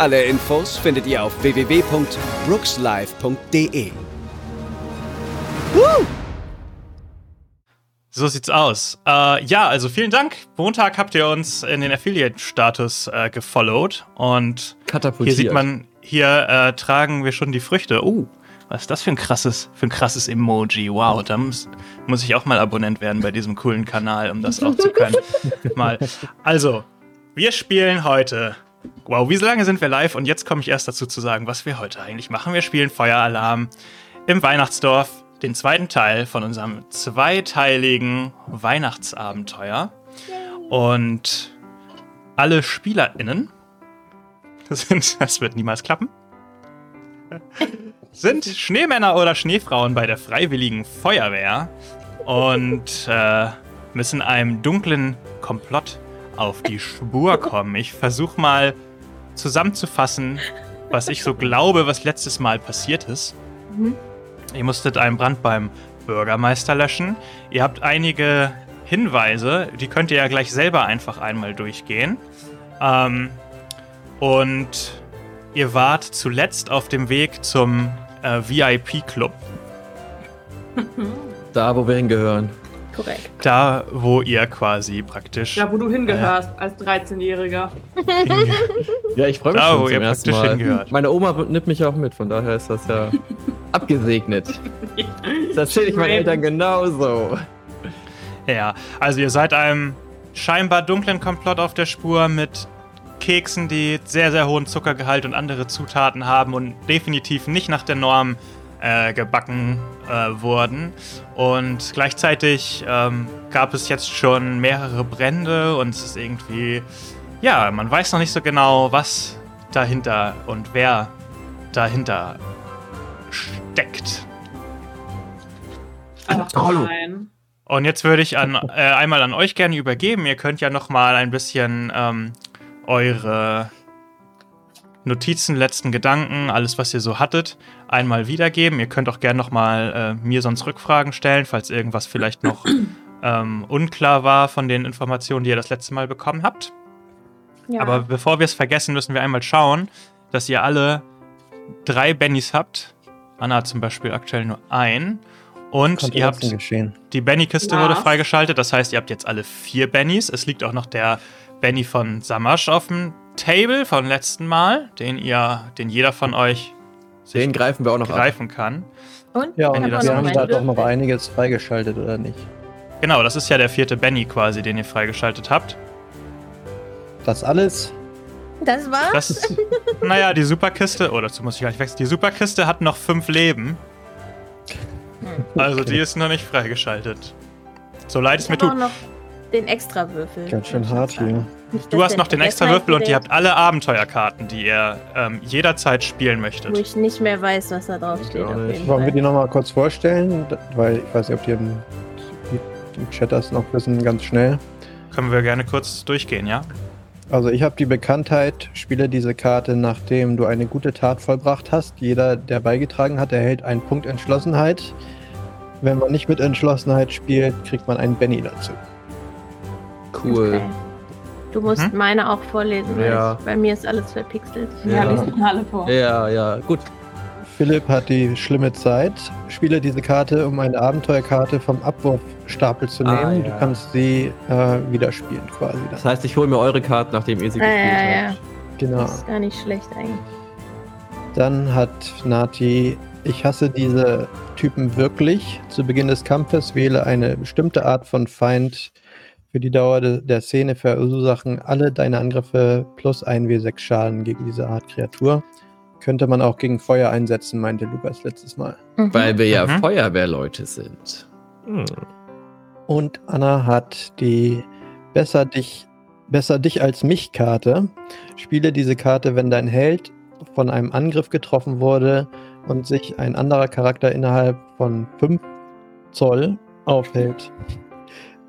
Alle Infos findet ihr auf www.brookslive.de. So sieht's aus. Äh, ja, also vielen Dank. Montag habt ihr uns in den Affiliate-Status äh, gefollowt und Katapultiert. hier sieht man, hier äh, tragen wir schon die Früchte. Oh, was ist das für ein krasses, für ein krasses Emoji? Wow, da muss, muss ich auch mal Abonnent werden bei diesem coolen Kanal, um das auch zu können. mal. Also, wir spielen heute. Wow, wie lange sind wir live? Und jetzt komme ich erst dazu zu sagen, was wir heute eigentlich machen. Wir spielen Feueralarm im Weihnachtsdorf, den zweiten Teil von unserem zweiteiligen Weihnachtsabenteuer. Und alle SpielerInnen sind, das wird niemals klappen, sind Schneemänner oder Schneefrauen bei der Freiwilligen Feuerwehr und äh, müssen einem dunklen Komplott auf die Spur kommen. Ich versuche mal zusammenzufassen, was ich so glaube, was letztes Mal passiert ist. Ihr musstet einen Brand beim Bürgermeister löschen. Ihr habt einige Hinweise, die könnt ihr ja gleich selber einfach einmal durchgehen. Ähm, und ihr wart zuletzt auf dem Weg zum äh, VIP-Club. Da, wo wir hingehören. Korrekt. Da, wo ihr quasi praktisch. Da, wo du hingehörst als 13-Jähriger. hinge- Ja, ich freue mich Da, schon wo zum ihr ersten praktisch Mal. hingehört. Meine Oma nimmt mich auch mit, von daher ist das ja abgesegnet. Das erzähle ich meinen Eltern genauso. Ja, also ihr seid einem scheinbar dunklen Komplott auf der Spur mit Keksen, die sehr, sehr hohen Zuckergehalt und andere Zutaten haben und definitiv nicht nach der Norm äh, gebacken äh, wurden. Und gleichzeitig ähm, gab es jetzt schon mehrere Brände und es ist irgendwie, ja, man weiß noch nicht so genau, was dahinter und wer dahinter steckt. Ach Hallo. Und jetzt würde ich an, äh, einmal an euch gerne übergeben. Ihr könnt ja noch mal ein bisschen ähm, eure Notizen, letzten Gedanken, alles, was ihr so hattet, einmal wiedergeben. Ihr könnt auch gerne noch mal äh, mir sonst Rückfragen stellen, falls irgendwas vielleicht noch ähm, unklar war von den Informationen, die ihr das letzte Mal bekommen habt. Ja. Aber bevor wir es vergessen, müssen wir einmal schauen, dass ihr alle drei Bennys habt. Anna hat zum Beispiel aktuell nur ein. Und ihr habt geschehen. die Benny-Kiste Ja. wurde freigeschaltet, das heißt, ihr habt jetzt alle vier Bennys. Es liegt auch noch der Benny von Samasch auf dem Table vom letzten Mal, den ihr, den jeder von euch sich Den greifen wir auch noch ab. greifen kann. Und? Ja, und wir haben da doch Würfel? noch einiges freigeschaltet, oder nicht? Genau, das ist ja der vierte Benny quasi, den ihr freigeschaltet habt. Das alles? Das war's? Das ist, naja, die Superkiste, oh, dazu muss ich gleich wechseln. Die Superkiste hat noch fünf Leben. Also die ist noch nicht freigeschaltet. So leid es ich mir tut. noch den Extrawürfel. Ganz schön ich hart hier. Nicht, Du hast noch den extra Würfel und ihr hat, habt alle Abenteuerkarten, die ihr ähm, jederzeit spielen Wo möchtet. ich nicht mehr weiß, was da drauf steht. Wollen wir die nochmal kurz vorstellen? Weil ich weiß nicht, ob die im, im Chat das noch wissen, ganz schnell. Können wir gerne kurz durchgehen, ja? Also ich habe die Bekanntheit, spiele diese Karte, nachdem du eine gute Tat vollbracht hast. Jeder, der beigetragen hat, erhält einen Punkt Entschlossenheit. Wenn man nicht mit Entschlossenheit spielt, kriegt man einen Benny dazu. Cool. Okay. Du musst Mhm. meine auch vorlesen, weil Ja. ich, bei mir ist alles verpixelt. Ja, Ja. die alle vor. Ja, ja, gut. Philipp hat die schlimme Zeit. Spiele diese Karte, um eine Abenteuerkarte vom Abwurfstapel zu Ah, nehmen. ja. Du kannst sie äh, wieder spielen quasi. Das Dann. heißt, ich hole mir eure Karten, nachdem ihr sie Ja, gespielt ja, ja. habt. Genau. Das ist gar nicht schlecht eigentlich. Dann hat Nati, ich hasse diese Typen wirklich. Zu Beginn des Kampfes wähle eine bestimmte Art von Feind für die Dauer de der Szene verursachen alle deine Angriffe plus 1w6 Schaden gegen diese Art Kreatur. Könnte man auch gegen Feuer einsetzen, meinte Lukas letztes Mal. Mhm. Weil wir ja Mhm. Feuerwehrleute sind. Hm. Und Anna hat die Besser dich, besser dich als mich Karte. Spiele diese Karte, wenn dein Held von einem Angriff getroffen wurde und sich ein anderer Charakter innerhalb von 5 Zoll aufhält.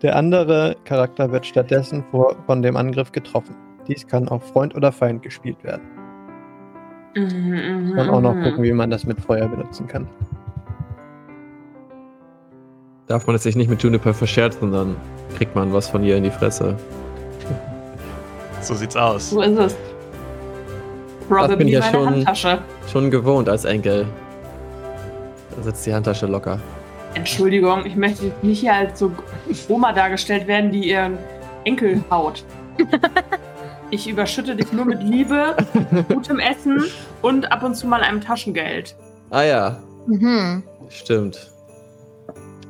Der andere Charakter wird stattdessen vor, von dem Angriff getroffen. Dies kann auf Freund oder Feind gespielt werden. Mhm, Und auch noch mhm. gucken, wie man das mit Feuer benutzen kann. Darf man es sich nicht mit Juniper verscherzen, dann kriegt man was von ihr in die Fresse. So sieht's aus. So ist es. Probably bin ich ja schon- Handtasche. Schon gewohnt als Enkel. Da sitzt die Handtasche locker. Entschuldigung, ich möchte jetzt nicht hier als so Oma dargestellt werden, die ihren Enkel haut. Ich überschütte dich nur mit Liebe, gutem Essen und ab und zu mal einem Taschengeld. Ah ja, Mhm. stimmt.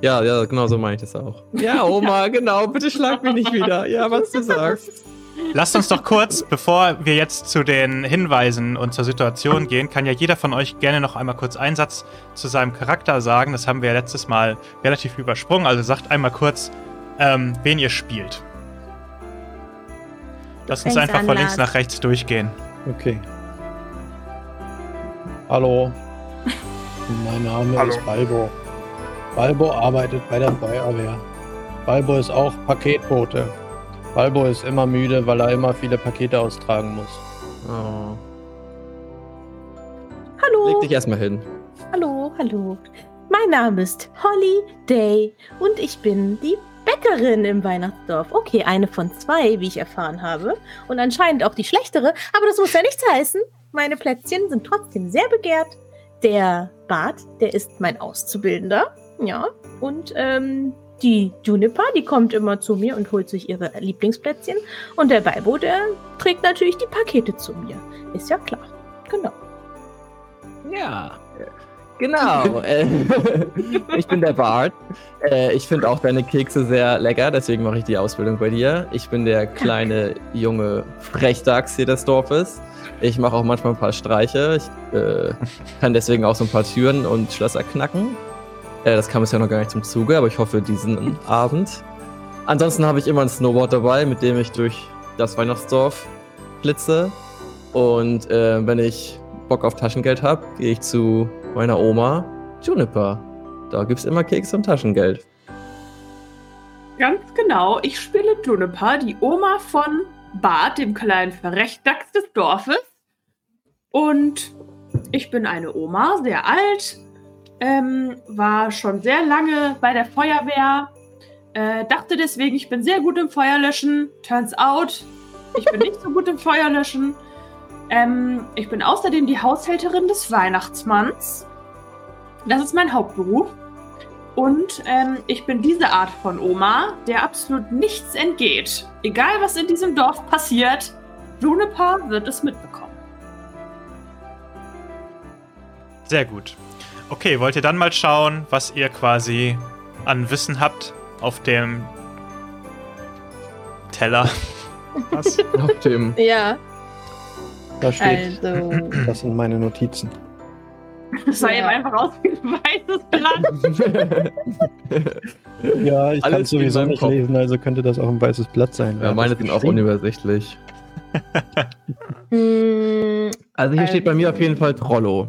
Ja, ja, genau so meine ich das auch. Ja, Oma, genau, bitte schlag mich nicht wieder. Ja, was du sagst. Lasst uns doch kurz, bevor wir jetzt zu den Hinweisen und zur Situation gehen, kann ja jeder von euch gerne noch einmal kurz einen Satz zu seinem Charakter sagen. Das haben wir ja letztes Mal relativ übersprungen. Also sagt einmal kurz, ähm, wen ihr spielt. Lasst uns einfach von links nach rechts durchgehen. Okay. Hallo. Mein Name Hallo. ist Balbo. Balbo arbeitet bei der Feuerwehr. Balbo ist auch Paketbote. Balbo ist immer müde, weil er immer viele Pakete austragen muss. Oh. Hallo. Leg dich erstmal hin. Hallo, hallo. Mein Name ist Holly Day und ich bin die Bäckerin im Weihnachtsdorf. Okay, eine von zwei, wie ich erfahren habe. Und anscheinend auch die schlechtere, aber das muss ja nichts heißen. Meine Plätzchen sind trotzdem sehr begehrt. Der Bart, der ist mein Auszubildender. Ja. Und ähm, die Juniper, die kommt immer zu mir und holt sich ihre Lieblingsplätzchen. Und der Balbo, der trägt natürlich die Pakete zu mir. Ist ja klar. Genau. Ja, genau. äh, ich bin der Bart. Äh, ich finde auch deine Kekse sehr lecker, deswegen mache ich die Ausbildung bei dir. Ich bin der kleine junge Frechdachs hier des Dorfes. Ich mache auch manchmal ein paar Streiche. Ich äh, kann deswegen auch so ein paar Türen und Schlösser knacken. Äh, das kam bisher noch gar nicht zum Zuge, aber ich hoffe diesen Abend. Ansonsten habe ich immer ein Snowboard dabei, mit dem ich durch das Weihnachtsdorf blitze. Und äh, wenn ich Bock auf Taschengeld habe, gehe ich zu meiner Oma Juniper. Da gibt's immer Keks und Taschengeld. Ganz genau, ich spiele Juniper, die Oma von Bart, dem kleinen Verrechtdachs des Dorfes. Und ich bin eine Oma, sehr alt, ähm, war schon sehr lange bei der Feuerwehr, äh, dachte deswegen, ich bin sehr gut im Feuerlöschen. Turns out, ich bin nicht so gut im Feuerlöschen. Ähm, ich bin außerdem die Haushälterin des Weihnachtsmanns. Das ist mein Hauptberuf. Und ähm, ich bin diese Art von Oma, der absolut nichts entgeht. Egal, was in diesem Dorf passiert, Juniper wird es mitbekommen. Sehr gut. Okay, wollt ihr dann mal schauen, was ihr quasi an Wissen habt auf dem Teller? Was? Auf dem. Ja, Da steht, also. das sind meine Notizen. Das sah Ja. eben einfach aus wie ein weißes Blatt. Ja, ich kann es sowieso nicht Kopf. lesen, also könnte das auch ein weißes Blatt sein. ja, meine sind auch unübersichtlich. mh, Also hier Äh, steht bei mir auf jeden Fall Trollo.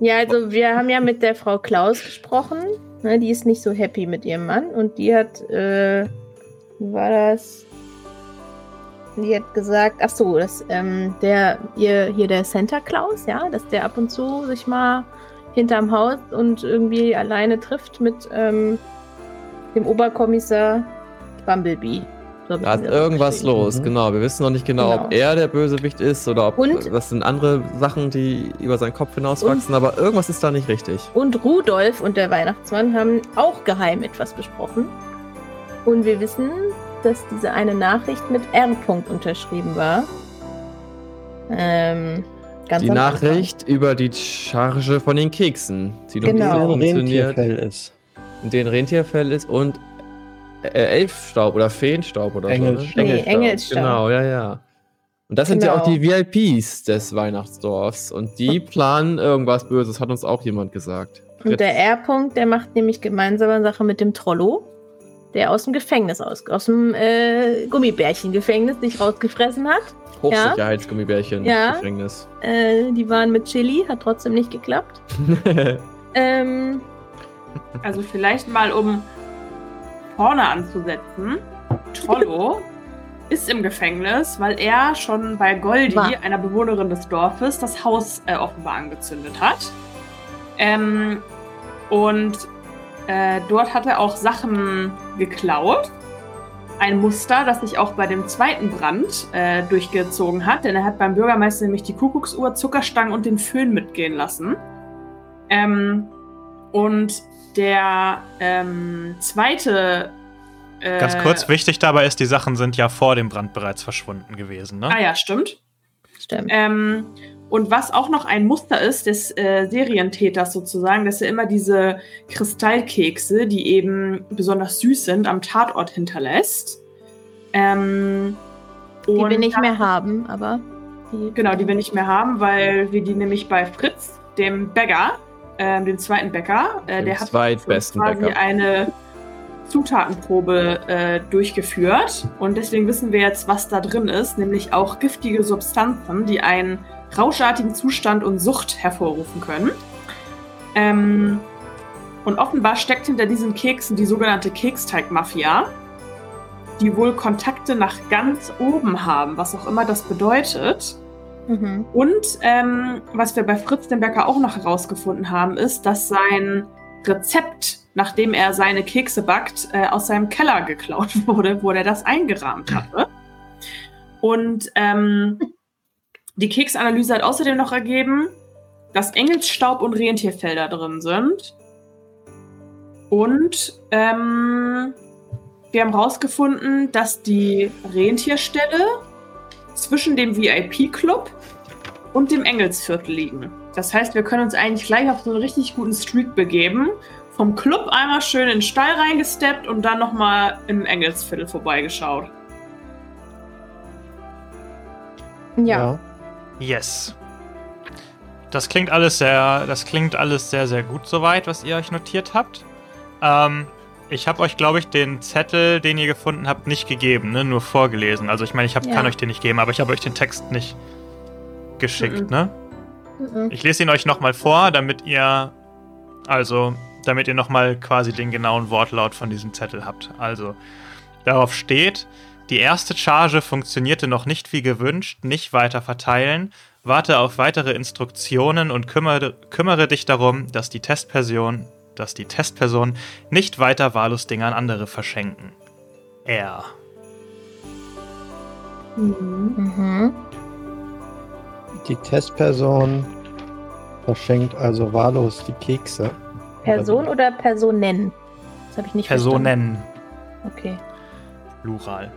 Ja, also wir haben ja mit der Frau Klaus gesprochen. Ne, die ist nicht so happy mit ihrem Mann und die hat, äh, wie war das? Die hat gesagt, ach so, dass ähm, der ihr hier der Santa Claus, ja, dass der ab und zu sich mal hinterm Haus und irgendwie alleine trifft mit ähm, dem Oberkommissar Bumblebee. Da ist irgendwas los, Mhm. genau. Wir wissen noch nicht genau, Genau. ob er der Bösewicht ist oder ob Und- das sind andere Sachen, die über seinen Kopf hinauswachsen, aber irgendwas ist da nicht richtig. Und Rudolf und der Weihnachtsmann haben auch geheim etwas besprochen. Und wir wissen, dass diese eine Nachricht mit R. -Punkt unterschrieben war. Ähm, ganz Die am Anfang. Nachricht über die Charge von den Keksen, die doch Genau. nicht so Ein funktioniert, Rentierfell ist. in den Rentierfell ist und äh, Elfstaub oder Feenstaub oder Engelsstaub. so. Nee, Ne? Engelsstaub. Genau, ja, ja. Und das sind ja auch Genau. die VIPs des Weihnachtsdorfs und die planen irgendwas Böses, hat uns auch jemand gesagt. Und der R. -Punkt, der macht nämlich gemeinsame Sache mit dem Trollo. der aus dem Gefängnis aus, aus dem äh, Gummibärchen-Gefängnis sich rausgefressen hat. Hochsicherheitsgummibärchen Ja. Gefängnis. Äh, die waren mit Chili, hat trotzdem nicht geklappt. Ähm, Also vielleicht mal, um vorne anzusetzen. Trollo ist im Gefängnis, weil er schon bei Goldi, War. einer Bewohnerin des Dorfes, das Haus äh, offenbar angezündet hat. Ähm, und äh, dort hat er auch Sachen geklaut. Ein Muster, das sich auch bei dem zweiten Brand äh, durchgezogen hat, denn er hat beim Bürgermeister nämlich die Kuckucksuhr, Zuckerstangen und den Föhn mitgehen lassen. Ähm, und der ähm, zweite. Äh, Ganz kurz, wichtig dabei ist, die Sachen sind ja vor dem Brand bereits verschwunden gewesen, ne? Ah ja, stimmt. stimmt. Ähm, und was auch noch ein Muster ist des äh, Serientäters sozusagen, dass er immer diese Kristallkekse, die eben besonders süß sind, am Tatort hinterlässt. Ähm, die wir nicht mehr haben, aber. Die, Genau, die wir nicht mehr haben, weil wir die nämlich bei Fritz, dem Bäcker, ähm, dem zweiten Bäcker, äh, Dem der hat quasi Bäcker. eine Zutatenprobe äh, durchgeführt. Und deswegen wissen wir jetzt, was da drin ist, nämlich auch giftige Substanzen, die einen rauschartigen Zustand und Sucht hervorrufen können. Ähm, und offenbar steckt hinter diesen Keksen die sogenannte Keksteig-Mafia, die wohl Kontakte nach ganz oben haben, was auch immer das bedeutet. Mhm. Und ähm, was wir bei Fritz dem Bäcker auch noch herausgefunden haben, ist, dass sein Rezept, nachdem er seine Kekse backt, äh, aus seinem Keller geklaut wurde, wo er das eingerahmt hatte. Und ähm, die Keksanalyse hat außerdem noch ergeben, dass Engelsstaub und Rentierfelder drin sind. Und ähm, wir haben herausgefunden, dass die Rentierstelle zwischen dem VIP-Club und dem Engelsviertel liegen. Das heißt, wir können uns eigentlich gleich auf so einen richtig guten Streak begeben. Vom Club einmal schön in den Stall reingesteppt und dann nochmal im Engelsviertel vorbeigeschaut. Ja. Yes. Das klingt alles sehr, das klingt alles sehr, sehr gut soweit, was ihr euch notiert habt. Ähm, ich habe euch, glaube ich, den Zettel, den ihr gefunden habt, nicht gegeben, ne? nur vorgelesen. Also ich meine, ich hab, Ja. kann euch den nicht geben, aber ich habe euch den Text nicht geschickt, Mhm. ne? Mhm. Ich lese ihn euch nochmal vor, damit ihr, also, damit ihr nochmal quasi den genauen Wortlaut von diesem Zettel habt. Also, darauf steht, die erste Charge funktionierte noch nicht wie gewünscht, nicht weiter verteilen, warte auf weitere Instruktionen und kümmere, kümmere dich darum, dass die Testperson, dass die Testperson nicht weiter wahllos Dinge an andere verschenken. Er. Mhm. Die Testperson verschenkt also wahllos die Kekse. Person oder Personen? Das habe ich nicht Personen, verstanden. Okay. Plural.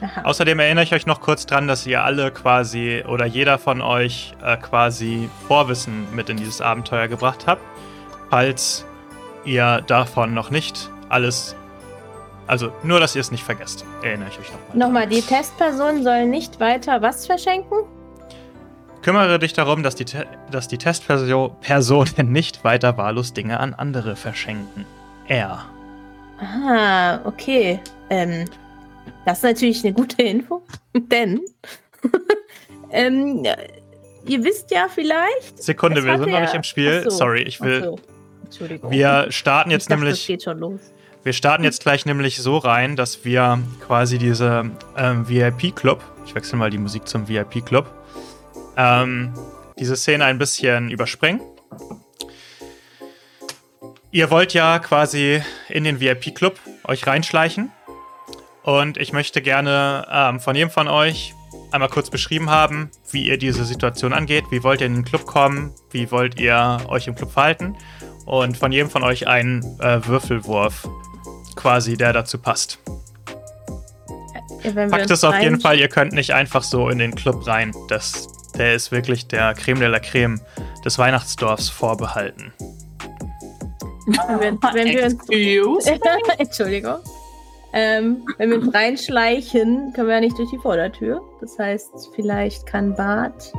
Aha. Außerdem erinnere ich euch noch kurz dran, dass ihr alle quasi oder jeder von euch äh, quasi Vorwissen mit in dieses Abenteuer gebracht habt. Falls ihr davon noch nicht alles. Also nur, dass ihr es nicht vergesst. Erinnere ich euch nochmal. Nochmal, die Testperson soll nicht weiter was verschenken? Kümmere dich darum, dass die, Te dass die Testpersonen nicht weiter wahllos Dinge an andere verschenken. Er. Ah, okay. Ähm, das ist natürlich eine gute Info, denn ähm, ihr wisst ja vielleicht. Sekunde, wir sind noch ja- nicht im Spiel. So, Sorry, ich will. so. Entschuldigung. Wir starten jetzt dachte, nämlich. Es geht schon los. Wir starten jetzt gleich nämlich so rein, dass wir quasi diese ähm, VIP-Club, ich wechsle mal die Musik zum VIP-Club, ähm, diese Szene ein bisschen überspringen. Ihr wollt ja quasi in den VIP-Club euch reinschleichen. Und ich möchte gerne ähm, von jedem von euch einmal kurz beschrieben haben, wie ihr diese Situation angeht. Wie wollt ihr in den Club kommen? Wie wollt ihr euch im Club verhalten? Und von jedem von euch einen äh, Würfelwurf quasi, der dazu passt. Ja, wenn wir Fakt uns ist auf jeden Fall, ihr könnt nicht einfach so in den Club rein. Das, der ist wirklich der Creme de la Creme des Weihnachtsdorfs vorbehalten. Wenn wir, wenn wir uns? Entschuldigung. Ähm, wenn wir uns reinschleichen, können wir ja nicht durch die Vordertür. Das heißt, vielleicht kann Bart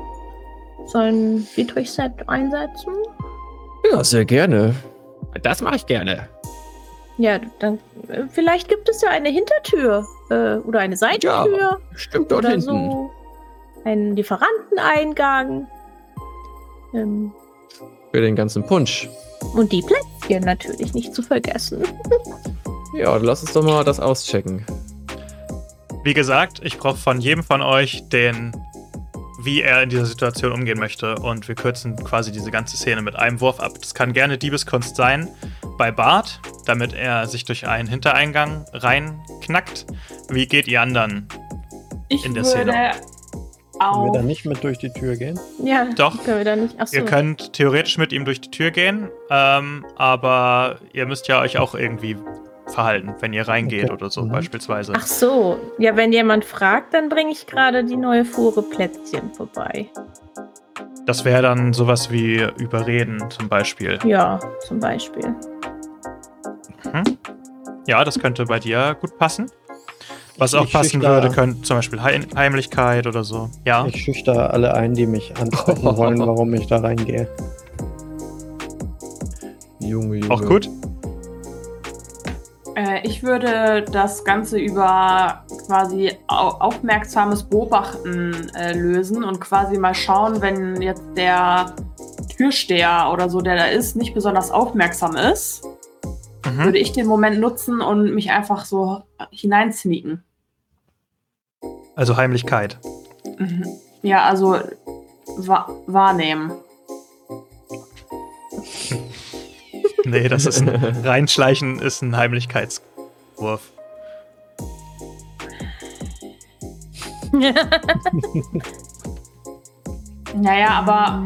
so ein Dietrich-Set einsetzen. Ja, sehr gerne. Das mache ich gerne. Ja, dann äh, vielleicht gibt es ja eine Hintertür äh, oder eine Seitentür Stimmt dort oder hinten. so. Einen Lieferanteneingang. Ähm, Für den ganzen Punsch. und die Plätzchen natürlich nicht zu vergessen. Ja, dann lass uns doch mal das auschecken. Wie gesagt, ich brauche von jedem von euch den, wie er in dieser Situation umgehen möchte. Und wir kürzen quasi diese ganze Szene mit einem Wurf ab. Das kann gerne Diebeskunst sein bei Bart, damit er sich durch einen Hintereingang reinknackt. Wie geht ihr anderen? Ich In der würde Szene. Können wir auch. da nicht mit durch die Tür gehen? Ja, Doch. Können wir da nicht. Achso. Ihr könnt theoretisch mit ihm durch die Tür gehen, ähm, aber ihr müsst ja euch auch irgendwie verhalten, wenn ihr reingeht Okay. oder so Mhm. beispielsweise. Ach so. Ja, wenn jemand fragt, dann bringe ich gerade die neue Fuhre Plätzchen vorbei. Das wäre dann sowas wie Überreden zum Beispiel. Ja, zum Beispiel. Mhm. Ja, das könnte bei dir gut passen. Was Ich- auch passen schüchter- würde, könnte zum Beispiel Heim Heimlichkeit oder so. Ja. Ich schüchter alle ein, die mich ansprechen wollen, warum ich da reingehe. Junge, Junge. Auch gut. Äh, ich würde das Ganze über quasi au aufmerksames Beobachten äh, lösen und quasi mal schauen, wenn jetzt der Türsteher oder so, der da ist, nicht besonders aufmerksam ist, Mhm. würde ich den Moment nutzen und mich einfach so hineinsneaken. Also Heimlichkeit. Mhm. Ja, also wa wahrnehmen. Nee, das ist ein Reinschleichen ist ein Heimlichkeitswurf. Naja, aber,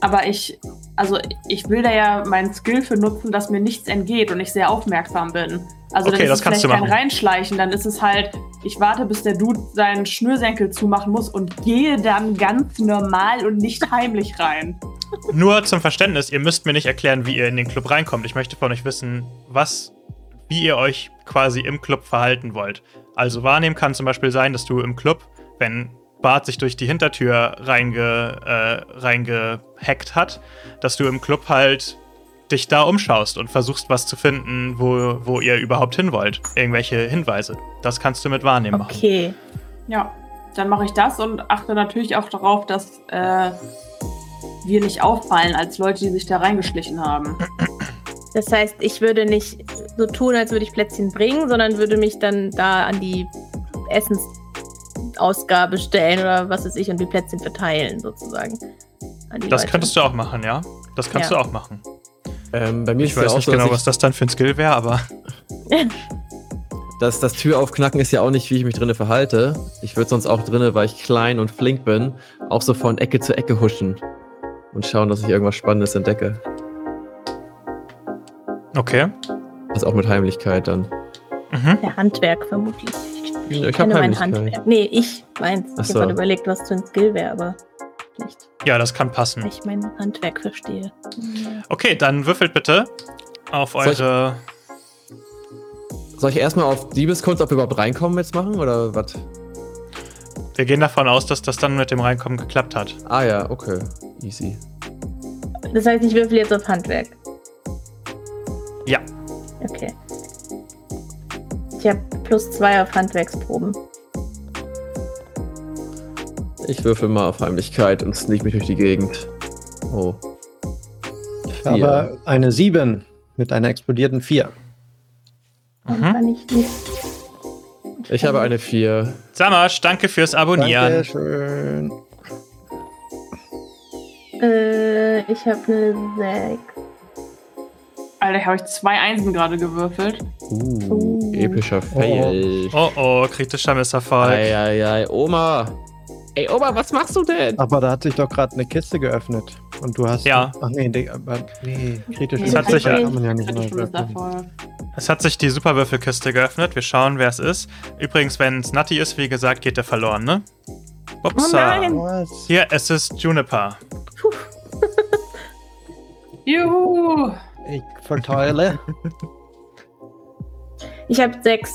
aber ich, also ich will da ja meinen Skill für nutzen, dass mir nichts entgeht und ich sehr aufmerksam bin. Also Okay, dann ist das es kannst vielleicht du kein. Reinschleichen, dann ist es halt, ich warte, bis der Dude seinen Schnürsenkel zumachen muss und gehe dann ganz normal und nicht heimlich rein. Nur zum Verständnis, ihr müsst mir nicht erklären, wie ihr in den Club reinkommt. Ich möchte von euch wissen, was, wie ihr euch quasi im Club verhalten wollt. Also wahrnehmen kann zum Beispiel sein, dass du im Club, wenn Bart sich durch die Hintertür reinge, äh, reingehackt hat, dass du im Club halt dich da umschaust und versuchst, was zu finden, wo, wo ihr überhaupt hin wollt. Irgendwelche Hinweise. Das kannst du mit wahrnehmen machen. Okay. Ja, dann mache ich das und achte natürlich auch darauf, dass äh, wir nicht auffallen als Leute, die sich da reingeschlichen haben. Das heißt, ich würde nicht so tun, als würde ich Plätzchen bringen, sondern würde mich dann da an die Essensausgabe stellen oder was weiß ich und die Plätzchen verteilen, sozusagen. An die Das Leute. könntest du auch machen, ja? Das kannst Ja. du auch machen. Ähm, bei mir Ich ist ja weiß auch nicht so, genau, was das dann für ein Skill wäre, aber das, das Tür aufknacken ist ja auch nicht, wie ich mich drinnen verhalte. Ich würde sonst auch drinnen, weil ich klein und flink bin, auch so von Ecke zu Ecke huschen und schauen, dass ich irgendwas Spannendes entdecke. okay. Also auch mit Heimlichkeit dann. Mhm. Der Handwerk vermutlich. Ich hab kenne mein. Handwerk. Nee, ich meins. Ich so. habe überlegt, was für ein Skill wäre, aber nicht, Ja, das kann passen. ich mein Handwerk verstehe. Okay, dann würfelt bitte auf Soll ich- eure. Soll ich erstmal auf Diebeskunst, ob wir überhaupt reinkommen jetzt machen oder was? Wir gehen davon aus, dass das dann mit dem Reinkommen geklappt hat. Ah ja, okay. Easy. Das heißt, ich würfel jetzt auf Handwerk. Ja. Okay. Ich habe plus zwei auf Handwerksproben. Ich würfel mal auf Heimlichkeit und sneak mich durch die Gegend. Oh. Ich habe eine 7 mit einer explodierten 4. Dann Mhm. kann ich nicht. Ich habe eine 4. Samasch, danke fürs Abonnieren. Dankeschön. Äh, ich habe eine 6. Alter, habe ich zwei Einsen gerade gewürfelt. Uh, Oh. epischer Fail. Oh oh, kritischer Misserfolg. Eieiei, Oma. Ey, Oma, was machst du denn? Aber da hat sich doch gerade eine Kiste geöffnet. Und du hast. Ja. Ach nee, nee, kritisch. Nee, Das hat sich- kann man ja nicht Es hat sich die Superwürfelkiste geöffnet. Wir schauen, wer es ist. Übrigens, wenn es Nutty ist, wie gesagt, geht der verloren, ne? Upsa. Oh nein. Hier, es ist Juniper. Juhu! Ich verteile. Ich habe 6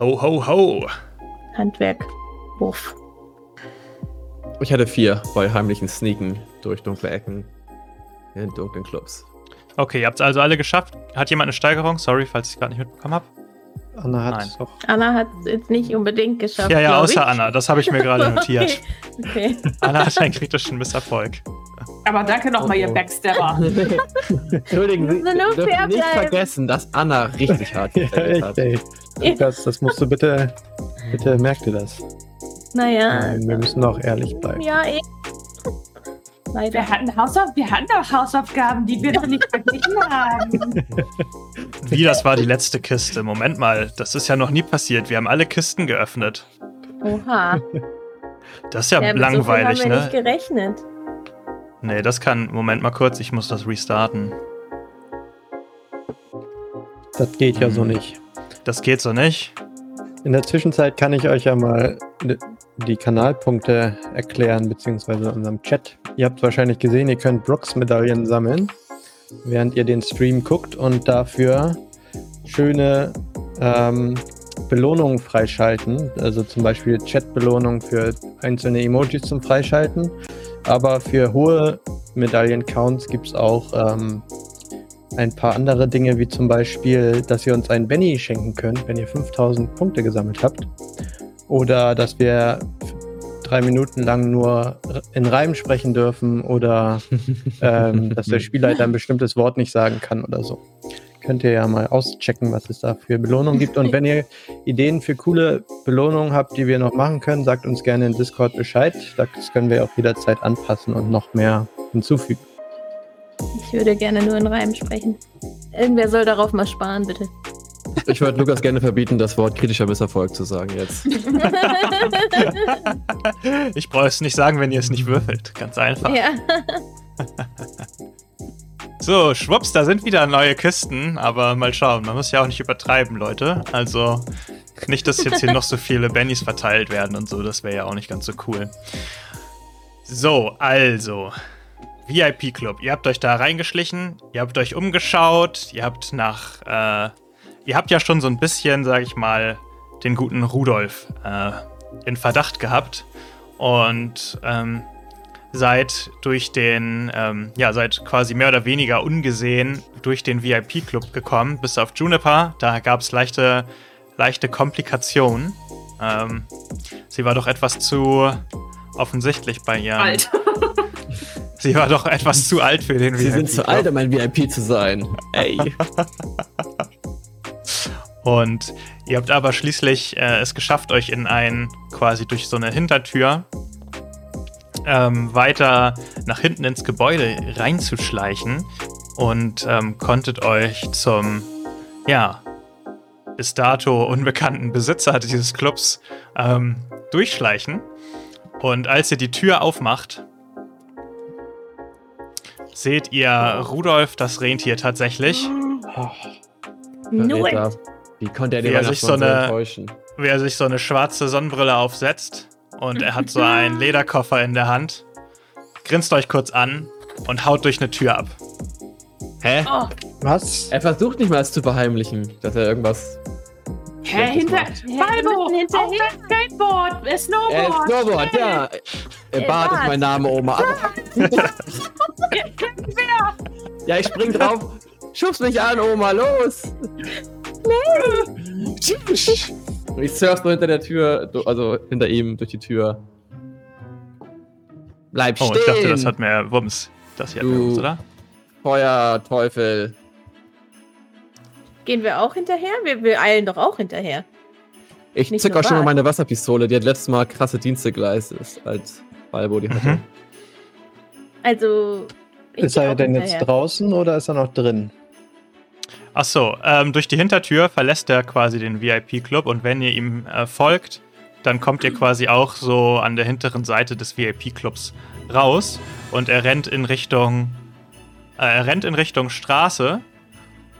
Ho, ho, ho. Handwerk. Wurf. Ich hatte 4 bei heimlichen Sneaken durch dunkle Ecken in dunklen Clubs. Okay, ihr habt es also alle geschafft. Hat jemand eine Steigerung? Sorry, falls ich es gerade nicht mitbekommen habe. Anna hat Nein. es doch. Anna hat es jetzt nicht unbedingt geschafft. Ja, ja, außer ich. Anna. Das habe ich mir gerade notiert. Okay. Anna hat einen kritischen Misserfolg. Aber danke nochmal, Oh, ihr oh. Backstabber. Entschuldigen Sie, dürfen fair nicht bleiben. vergessen, dass Anna richtig hart Ja, hat. ey. Lukas, das musst du bitte, bitte merk dir das. Naja. Nein, wir müssen auch ehrlich bleiben. Ja, eh. Leider. Wir hatten, Hausauf wir hatten doch Hausaufgaben, die wir noch nicht verglichen haben. Wie, das war die letzte Kiste? Moment mal, das ist ja noch nie passiert. Wir haben alle Kisten geöffnet. Oha. Das ist ja, Ja, langweilig, so haben wir nicht ne? gerechnet. Nee, das kann. Moment mal kurz, ich muss das restarten. Das geht ja so Hm. nicht. Das geht so nicht. In der Zwischenzeit kann ich euch ja mal die Kanalpunkte erklären, beziehungsweise unserem Chat. Ihr habt wahrscheinlich gesehen, ihr könnt Brooks-Medaillen sammeln, während ihr den Stream guckt und dafür schöne ähm, Belohnungen freischalten. Also zum Beispiel Chat-Belohnungen für einzelne Emojis zum Freischalten. Aber für hohe Medaillen-Counts gibt es auch ähm, ein paar andere Dinge, wie zum Beispiel, dass ihr uns einen Benny schenken könnt, wenn ihr 5000 Punkte gesammelt habt. Oder dass wir drei Minuten lang nur in Reim sprechen dürfen oder ähm, dass der Spielleiter ein bestimmtes Wort nicht sagen kann oder so. Könnt ihr ja mal auschecken, was es da für Belohnungen gibt. Und wenn ihr Ideen für coole Belohnungen habt, die wir noch machen können, sagt uns gerne in Discord Bescheid. Das können wir auch jederzeit anpassen und noch mehr hinzufügen. Ich würde gerne nur in Reim sprechen. Irgendwer soll darauf mal sparen, bitte. Ich würde Lukas gerne verbieten, das Wort kritischer Misserfolg zu sagen jetzt. Ich brauche es nicht sagen, wenn ihr es nicht würfelt. Ganz einfach. ja. So, schwupps, da sind wieder neue Kisten, aber mal schauen. Man muss ja auch nicht übertreiben, Leute. Also nicht, dass jetzt hier noch so viele Bennys verteilt werden und so. Das wäre ja auch nicht ganz so cool. So, also. VIP-Club. Ihr habt euch da reingeschlichen, ihr habt euch umgeschaut, ihr habt nach. Äh, ihr habt ja schon so ein bisschen, sag ich mal, den guten Rudolf äh, in Verdacht gehabt. Und ähm, seid durch den, ähm, ja, seid quasi mehr oder weniger ungesehen durch den VIP-Club gekommen, bis auf Juniper. Da gab es leichte, leichte Komplikationen. Ähm, sie war doch etwas zu offensichtlich bei ihrem. Alt. Sie war doch etwas zu alt für den Sie sind zu alt, um ein VIP zu sein. Ey. Und ihr habt aber schließlich äh, es geschafft, euch in ein, quasi durch so eine Hintertür ähm, weiter nach hinten ins Gebäude reinzuschleichen und ähm, konntet euch zum, ja, bis dato unbekannten Besitzer dieses Clubs ähm, durchschleichen. Und als ihr die Tür aufmacht, seht ihr Rudolf, das Rentier tatsächlich. It. Verräter. Wie konnte er den Wie er Weihnachtsmann sich so eine- enttäuschen? wie er sich so eine schwarze Sonnenbrille aufsetzt und er hat so einen Lederkoffer in der Hand, grinst euch kurz an und haut durch eine Tür ab. Hä? Oh, Was? Er versucht nicht mal es zu verheimlichen, dass er irgendwas. hä, hinter. Falbo, hinterher. Skateboard, äh, Äh, Snowboard. Snowboard, ja. Äh, Bart ist mein Name, Oma. Ja, ich spring drauf. Schub's mich an, Oma, los! Nee! Ich surf so hinter der Tür, du- also hinter ihm durch die Tür. Bleib Oh, stehen! ich dachte, das hat mehr Wumms. Das hier hat mehr Du- Wumms, oder? Feuer, Teufel. Gehen wir auch hinterher? Wir, wir eilen doch auch hinterher. Ich Nicht zück nur auch schon mal meine Wasserpistole, die hat letztes Mal krasse Dienste geleistet, als Balbo die hatte. Mhm. Also. Ist er denn jetzt draußen oder ist er noch drin? Ach so, ähm, durch die Hintertür verlässt er quasi den VIP-Club und wenn ihr ihm äh, folgt, dann kommt ihr quasi auch so an der hinteren Seite des VIP-Clubs raus und er rennt in Richtung, äh, er rennt in Richtung Straße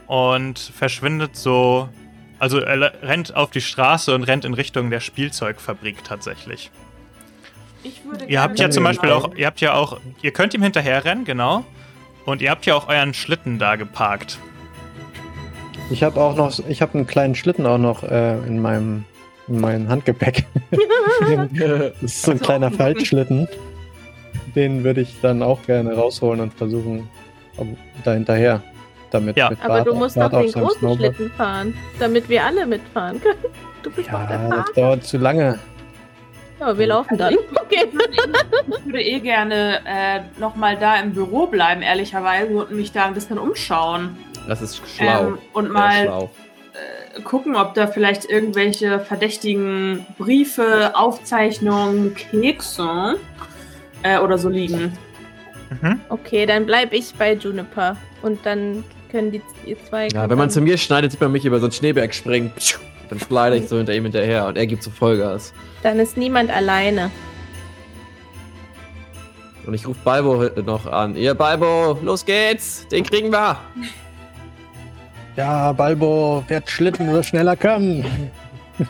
und verschwindet so, also er rennt auf die Straße und rennt in Richtung der Spielzeugfabrik tatsächlich. Ich würde Ihr habt ja zum Beispiel auch, ihr habt ja auch, ihr könnt ihm hinterherrennen, genau. Und ihr habt ja auch euren Schlitten da geparkt. Ich habe auch noch, ich habe einen kleinen Schlitten auch noch äh, in meinem in meinem Handgepäck. das ist so ein kleiner Faltschlitten. Den würde ich dann auch gerne rausholen und versuchen, da hinterher damit. Ja. mit Aber Bart- du musst Bart auf den großen Snowboard. Schlitten fahren, damit wir alle mitfahren können. Du bist doch der Ja, das Fahrer. dauert zu lange. Ja, wir laufen dann. Okay. Ich würde eh gerne äh, nochmal da im Büro bleiben, ehrlicherweise, und mich da ein bisschen umschauen. Das ist schlau. Ähm, und mal schlau. gucken, ob da vielleicht irgendwelche verdächtigen Briefe, Aufzeichnungen, Kekse äh, oder so liegen. Mhm. Okay, dann bleib ich bei Juniper. Und dann können die ihr zwei. Ja, wenn man zu mir schneidet, sieht man mich über so einen Schneeberg springen. Dann slide ich so hinter ihm hinterher und er gibt so Vollgas. Dann ist niemand alleine. Und ich rufe Balbo noch an. Ihr Balbo, los geht's! Den kriegen wir! Ja, Balbo, fährt Schlitten so schneller kann.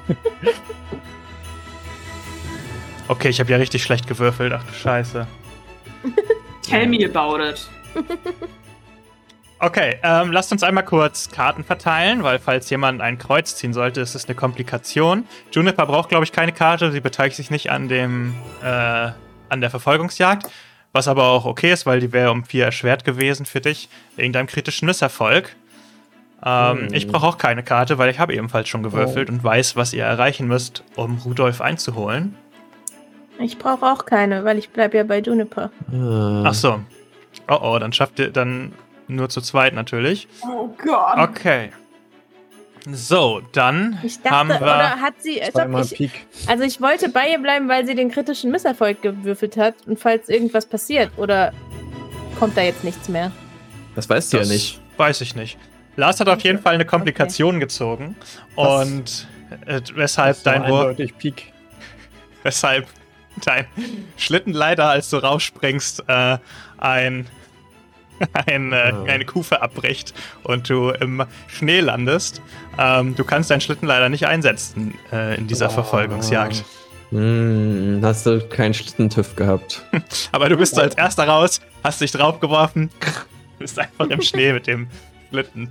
Okay, ich habe ja richtig schlecht gewürfelt. Ach du Scheiße. Tell me about it. Okay, ähm, lasst uns einmal kurz Karten verteilen, weil falls jemand ein Kreuz ziehen sollte, ist es eine Komplikation. Juniper braucht, glaube ich, keine Karte. Sie beteiligt sich nicht an dem äh, an der Verfolgungsjagd. Was aber auch okay ist, weil die wäre um vier erschwert gewesen für dich, wegen deinem kritischen Misserfolg. Ähm, Hm. Ich brauche auch keine Karte, weil ich habe ebenfalls schon gewürfelt und weiß, was ihr erreichen müsst, um Rudolf einzuholen. Ich brauche auch keine, weil ich bleib ja bei Juniper. Ah. Ach so. Oh oh, dann schafft ihr dann nur zu zweit natürlich. Oh Gott. Okay. So, dann Ich haben dachte, wir. oder hat sie. als ich, also ich wollte bei ihr bleiben, weil sie den kritischen Misserfolg gewürfelt hat. Und falls irgendwas passiert, oder kommt da jetzt nichts mehr? Das weißt du ja das nicht. Weiß ich nicht. Lars hat auf jeden Fall eine Komplikation gezogen. Was? Und äh, weshalb Das war dein Wurf, eindeutig Pik. weshalb dein Schlitten leider, als du rausspringst, äh, ein, ein, äh, Ah. eine Kufe abbricht und du im Schnee landest. Ähm, du kannst deinen Schlitten leider nicht einsetzen äh, in dieser Ah. Verfolgungsjagd. Hm, hast du keinen Schlittentüff gehabt? Aber du bist als erster raus, hast dich draufgeworfen, bist einfach im Schnee mit dem Schlitten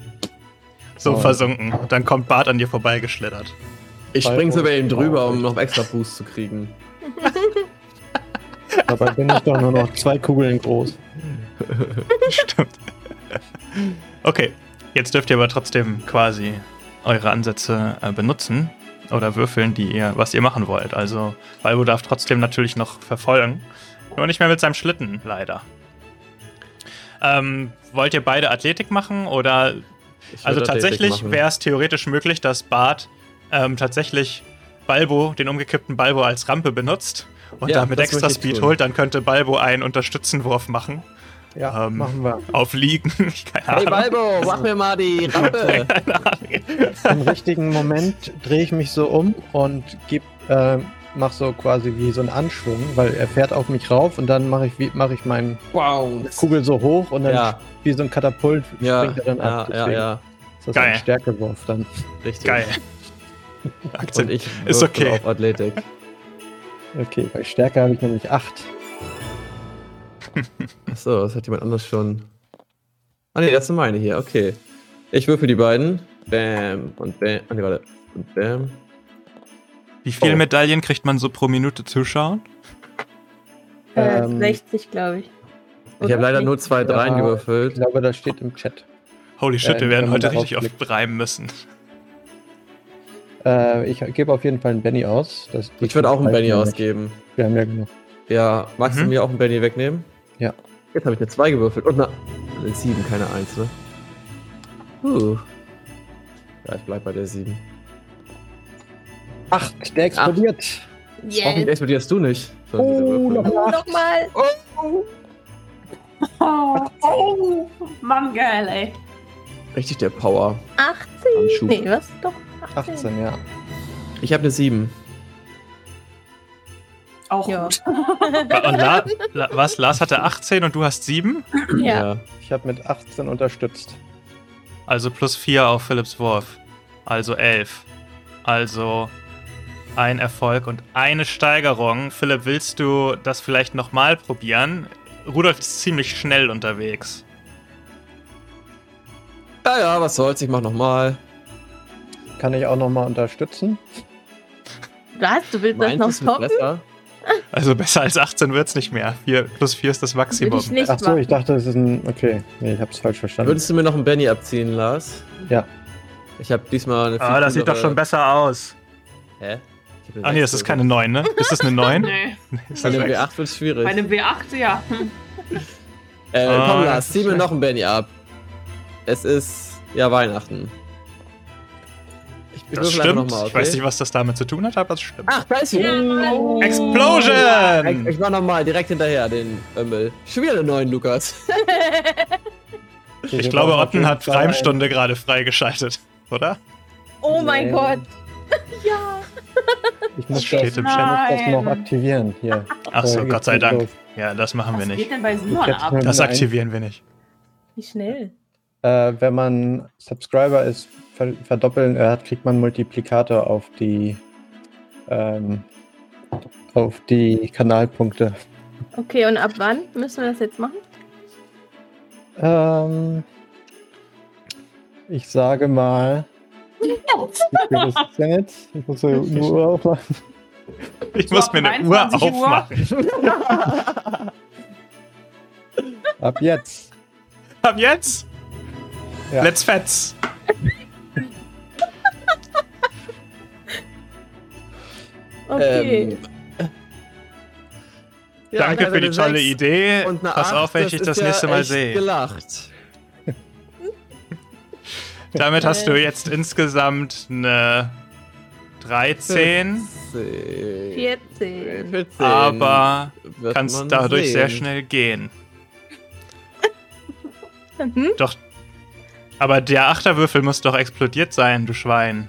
so Oh. versunken. Und dann kommt Bart an dir vorbeigeschlittert. Ich Balbo spring so über ihn drüber, um noch extra Boost zu kriegen. Dabei bin ich doch nur noch zwei Kugeln groß. Stimmt. Okay, jetzt dürft ihr aber trotzdem quasi eure Ansätze äh, benutzen oder würfeln, die ihr, was ihr machen wollt. Also Balbo darf trotzdem natürlich noch verfolgen. Nur nicht mehr mit seinem Schlitten, leider. Ähm, wollt ihr beide Athletik machen oder Also tatsächlich wäre es theoretisch möglich, dass Bart ähm, tatsächlich Balbo, den umgekippten Balbo als Rampe benutzt und Ja, damit extra Speed tun. holt, dann könnte Balbo einen Unterstützenwurf machen. Ja, Ähm, machen wir. Auf Liegen. Hey. Balbo, mach mir mal die Rampe! Im richtigen Moment drehe ich mich so um und geb, äh, mach so quasi wie so einen Anschwung, weil er fährt auf mich rauf und dann mache ich, wie- mach ich meine wow! Kugel so hoch und dann Ja, wie so ein Katapult ja, springt er dann ja, ab. ja, Deswegen ja, ist das Geil. ein Stärkewurf dann. richtig. Geil. Und Akzent. ich Ist okay. auf Athletik. Okay, bei Stärke habe ich nämlich 8. Achso, das hat jemand anders schon. Ah ne, das sind meine hier, okay. Ich würfel die beiden. Bam und bam. Ah ne, warte. Und bam. Wie viele Oh. Medaillen kriegt man so pro Minute zuschauen? Äh, Ähm, 60, glaube ich. Ich Oder? habe leider nur zwei Ja, Dreien Ich gewürfelt. glaube, das steht im Chat. Holy shit, Äh, wir werden wenn man heute richtig oft reimen müssen. Äh, ich gebe auf jeden Fall einen Benny aus. Ich würde auch einen Benny ja ausgeben. Wir haben ja genug. Ja, magst du Mhm. mir auch einen Benny wegnehmen? Ja. Jetzt habe ich eine 2 gewürfelt und eine, eine 7, keine 1, ne? Uh. Ja, ich bleib bei der 7. 8, der explodiert. Hoffentlich Yes. explodierst du nicht. Oh, diese Würfel. noch eine Acht. Nochmal. Oh, oh, Mann, geil, ey. Richtig der Power. 18. Anschub. Nee, was? Doch. 18. 18, ja. Ich habe eine 7. Auch Ja. gut. Und La La was? Lars hatte 18 und du hast 7? Ja. Ich habe mit 18 unterstützt. Also plus 4 auf Philips Wurf. Also 11. Also ein Erfolg und eine Steigerung. Philipp, willst du das vielleicht nochmal probieren? Rudolf ist ziemlich schnell unterwegs. Ja, ja, was soll's, ich mach nochmal. Kann ich auch nochmal unterstützen? Was? Du willst das Meins noch ist mit toppen? Also besser als 18 wird's nicht mehr. 4 plus 4 ist das Würde Maximum. ich nicht Ach so, machen. ich dachte, das ist ein. Okay, nee, ich hab's falsch verstanden. Würdest du mir noch einen Benny abziehen, Lars? Ja. Ich habe diesmal eine. Ah, viel das sieht doch schon besser aus. Hä? Ah nee, das ist keine 9, ne? Ist das eine 9? Nee. Ist Bei einem sechs? W8 wird schwierig. Bei einem W8, ja. Äh, Ah, komm, das Lars, zieh mir noch einen Benny ab. Es ist ja Weihnachten. Ich Das stimmt. noch mal, Ich weiß okay? nicht, was das damit zu tun hat, aber es stimmt. Ach, da ist sie. Oh. Explosion! Ich, ich mach nochmal direkt hinterher den Ömmel. Schon wieder einen neuen Lukas. Ich glaube, Otten hat Freimstunde gerade freigeschaltet, oder? Oh mein Nee. Gott. ja. Ich muss Steht das, im ich muss das noch Nein. aktivieren hier. Ach so, Äh, Gott sei Dank. los. Ja, das machen wir Was nicht. geht denn bei Simon ab? Das Nein. aktivieren wir nicht. Wie schnell. Äh, wenn man Subscriber ist, verdoppeln, äh, kriegt man Multiplikator auf die ähm, auf die Kanalpunkte. Okay, und ab wann müssen wir das jetzt machen? Ähm, ich sage mal. Es denn jetzt? Ich muss eine Uhr aufmachen. Ich muss ab mir eine Uhr 23 Uhr? aufmachen. Ab jetzt. Ab jetzt? Ja. Let's fetz. Okay. Ähm, ja, Danke für die tolle Idee. Und eine Pass acht, auf, wenn ich dich das ja nächste Mal echt sehe. gelacht. Damit hast du jetzt insgesamt eine 13, 14. 14. 14. aber kannst dadurch sehen. sehr schnell gehen. Mhm. Doch. Aber der Achterwürfel muss doch explodiert sein, du Schwein.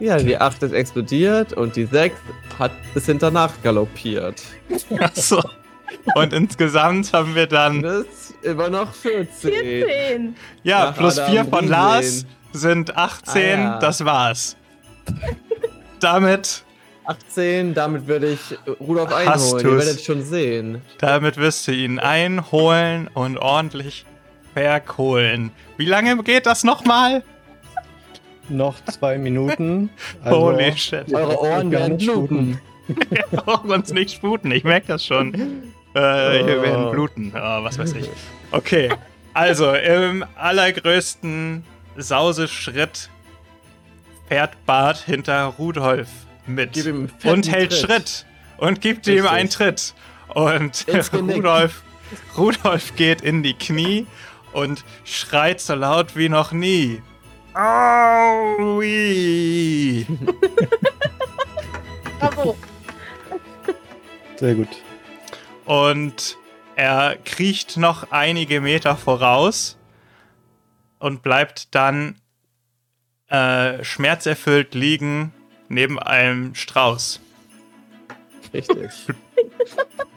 Ja, die 8 ist explodiert und die 6 hat bis hinternach galoppiert. Achso. Und insgesamt haben wir dann, Das ist immer noch 14. 14. ja, Nach plus Adam 4 von Riesling. Lars sind 18, Ah, ja. das war's. Damit, 18, damit würde ich Rudolf einholen. Ihr werdet schon sehen. damit wirst du ihn einholen und ordentlich verkohlen. Wie lange geht das nochmal? Noch zwei Minuten. Also, Holy shit. Eure Ohren werden bluten. Wir brauchen uns nicht sputen, ich merke das schon. Äh, hier Oh. werden bluten, oh, was weiß ich. Okay, also im allergrößten Sauseschritt fährt Bart hinter Rudolf mit ihm und hält Tritt. Schritt und gibt ihm Richtig. einen Tritt. Und. Rudolf, Rudolf geht in die Knie und schreit so laut wie noch nie. Aui! Bravo. Sehr gut. Und er kriecht noch einige Meter voraus und bleibt dann äh, schmerzerfüllt liegen neben einem Strauß. Richtig.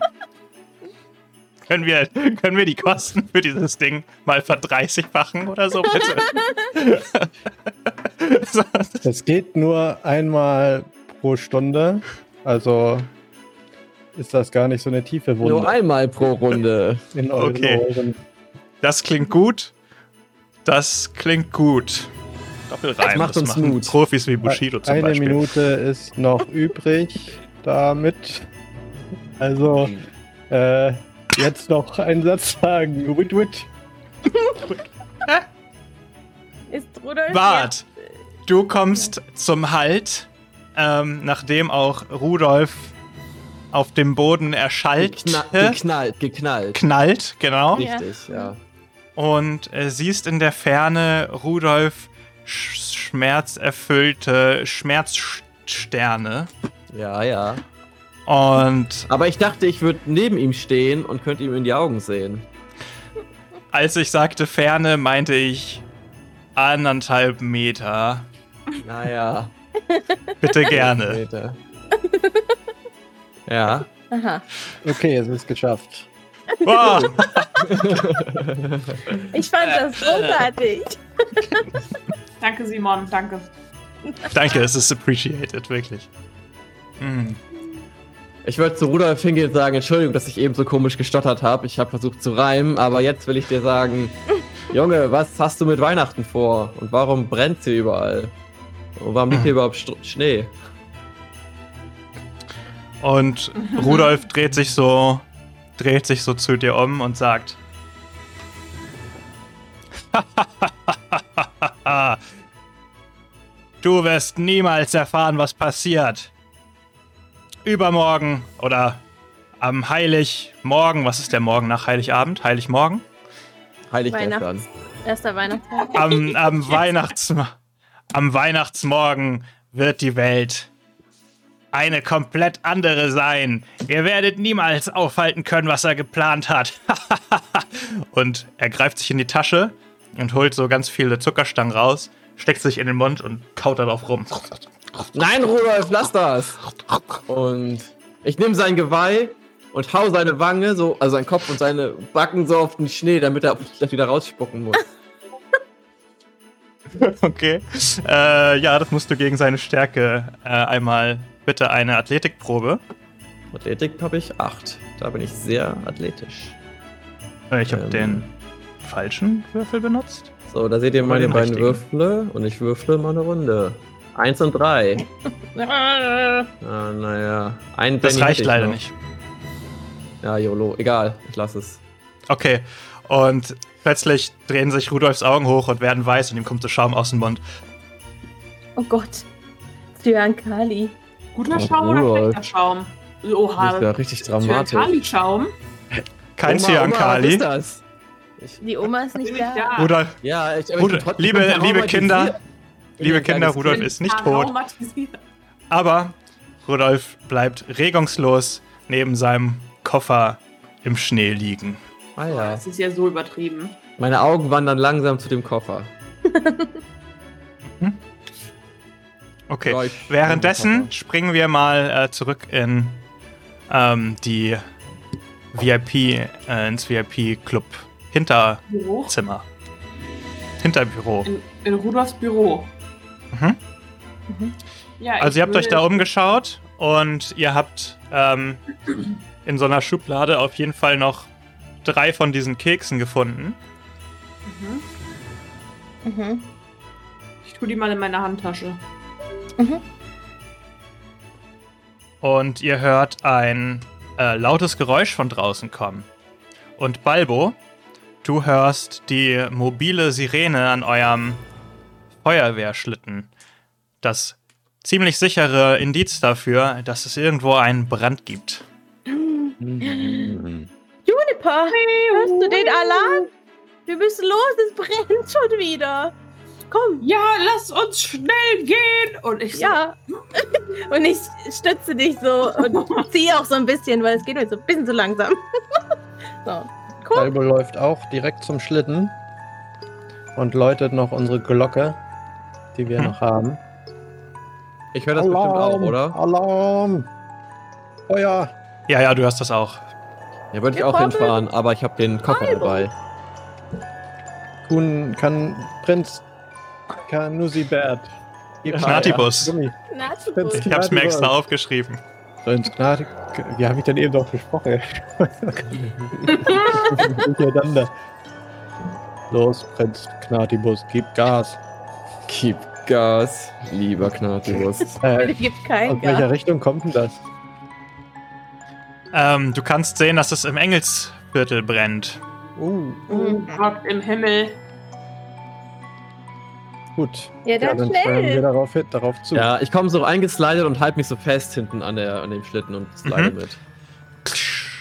Können wir, können wir die Kosten für dieses Ding mal verdreißigfachen oder so, bitte? So, Es geht nur einmal pro Stunde. Also ist das gar nicht so eine tiefe Wunde Nur einmal pro Runde. in euren Okay. Ohren. das klingt gut. Das klingt gut. Doppelreim. Das macht uns machen Mut. Profis wie Bushido zum Eine Beispiel. Minute ist noch übrig damit. Also äh, jetzt noch einen Satz sagen. Wit wit. Ist Rudolf Bart, du kommst zum Halt, ähm, nachdem auch Rudolf auf dem Boden erschallt, Gekna geknallt, geknallt. knallt, genau. Richtig, ja. Und äh, siehst in der Ferne Rudolf sch schmerzerfüllte Schmerzsterne. Ja, ja. Und Aber ich dachte, ich würde neben ihm stehen und könnte ihm in die Augen sehen. als ich sagte Ferne, meinte ich anderthalb Meter. Naja. Bitte gerne. Meter. Ja. Aha. Okay, es ist geschafft. Wow. Ich fand das großartig. Danke, Simon, danke. Danke, es ist appreciated, wirklich. Mm. Ich würde zu Rudolf hingehen und sagen, Entschuldigung, dass ich eben so komisch gestottert habe. Ich habe versucht zu reimen, aber jetzt will ich dir sagen, Junge, was hast du mit Weihnachten vor? Und warum brennt hier überall? Und warum liegt hier überhaupt Str Schnee? Und Rudolf dreht sich so, dreht sich so zu dir um und sagt: Du wirst niemals erfahren, was passiert. Übermorgen oder am Heiligmorgen, was ist der Morgen nach Heiligabend? Heiligmorgen? Heilig Weihnachts- gestern. Erster Weihnachtstag. Am, am, Weihnachts am Weihnachtsmorgen wird die Welt eine komplett andere sein. Ihr werdet niemals aufhalten können, was er geplant hat. und er greift sich in die Tasche und holt so ganz viele Zuckerstangen raus, steckt sich in den Mund und kaut darauf rum. Nein, Rudolf, lass das! Und ich nehme sein Geweih und hau seine Wange, so, also seinen Kopf und seine Backen so auf den Schnee, damit er das wieder rausspucken muss. Okay. Äh, ja, das musst du gegen seine Stärke äh, einmal bitte eine Athletikprobe. Athletik habe ich 8. Da bin ich sehr athletisch. Äh, Ich habe Ähm. den falschen Würfel benutzt. So, da seht ihr meine den beiden richtigen. Würfel und ich würfle mal eine Runde. Eins und drei. Äh, Ah, naja. Ein Das Penny reicht ich leider noch. nicht. Ja, YOLO. Egal, ich lasse es. Okay. Und plötzlich drehen sich Rudolfs Augen hoch und werden weiß und ihm kommt so Schaum aus dem Mund. Oh Gott. Zyankali. Guter Oh, Schaum oder Rudolf. schlechter Schaum? Das ist ja Oha. richtig dramatisch. Kali-Schaum? Kein Oma, was Cyankali. ist das? Ich, Die Oma ist nicht ich da. Rudolf, ja, ich, aber Rudolf, liebe, liebe. Kinder, liebe Kinder, Rudolf ist nicht tot. Aber Rudolf bleibt regungslos neben seinem Koffer im Schnee liegen. Ah ja. Das ist ja so übertrieben. Meine Augen wandern langsam zu dem Koffer. Okay. Ja, Währenddessen springen wir mal äh, zurück in ähm, die VIP, äh, ins VIP-Club Hinterzimmer. Büro? Hinterbüro. In, in Rudolfs Büro. Mhm. Ja, Also ihr habt euch da umgeschaut und ihr habt ähm, in so einer Schublade auf jeden Fall noch drei von diesen Keksen gefunden. Mhm. Mhm. Ich tue die mal in meine Handtasche. Mhm. Und ihr hört ein äh, lautes Geräusch von draußen kommen. Und Balbo, du hörst die mobile Sirene an eurem Feuerwehrschlitten. Das ziemlich sichere Indiz dafür, dass es irgendwo einen Brand gibt. Juniper, hörst du den Alarm? Wir müssen los, es brennt schon wieder. Komm, Ja, lass uns schnell gehen! Und ich so, ja. Und ich stütze dich so und ziehe auch so ein bisschen, weil es geht mir so ein bisschen zu langsam. So, komm. Balbo läuft auch direkt zum Schlitten und läutet noch unsere Glocke, die wir Hm. noch haben. Ich höre das bestimmt auch, oder? Alarm! Feuer! Ja, ja, du hörst das auch. Ja, würde ich auch hinfahren, aber ich habe den Koffer Balbo. dabei. Kun kann Prinz Kanusibert. Knatibus. Natschebus. Ich hab's mir extra aufgeschrieben. Prinz Gnade. Wie habe ich denn eben doch gesprochen? Los, Prinz Knatibus, gib Gas. Gib Gas, lieber Knatibus. Äh, Es gibt kein aus welcher Gas. Richtung kommt denn das? Ähm, du kannst sehen, dass es im Engelsviertel brennt. Uh, oh Gott im Himmel. gut. Ja, dann dann steuern wir schnell. darauf, hin- darauf zu. Ja, ich komme so eingeslidet und halte mich so fest hinten an, der, an dem Schlitten und slide Mhm. mit.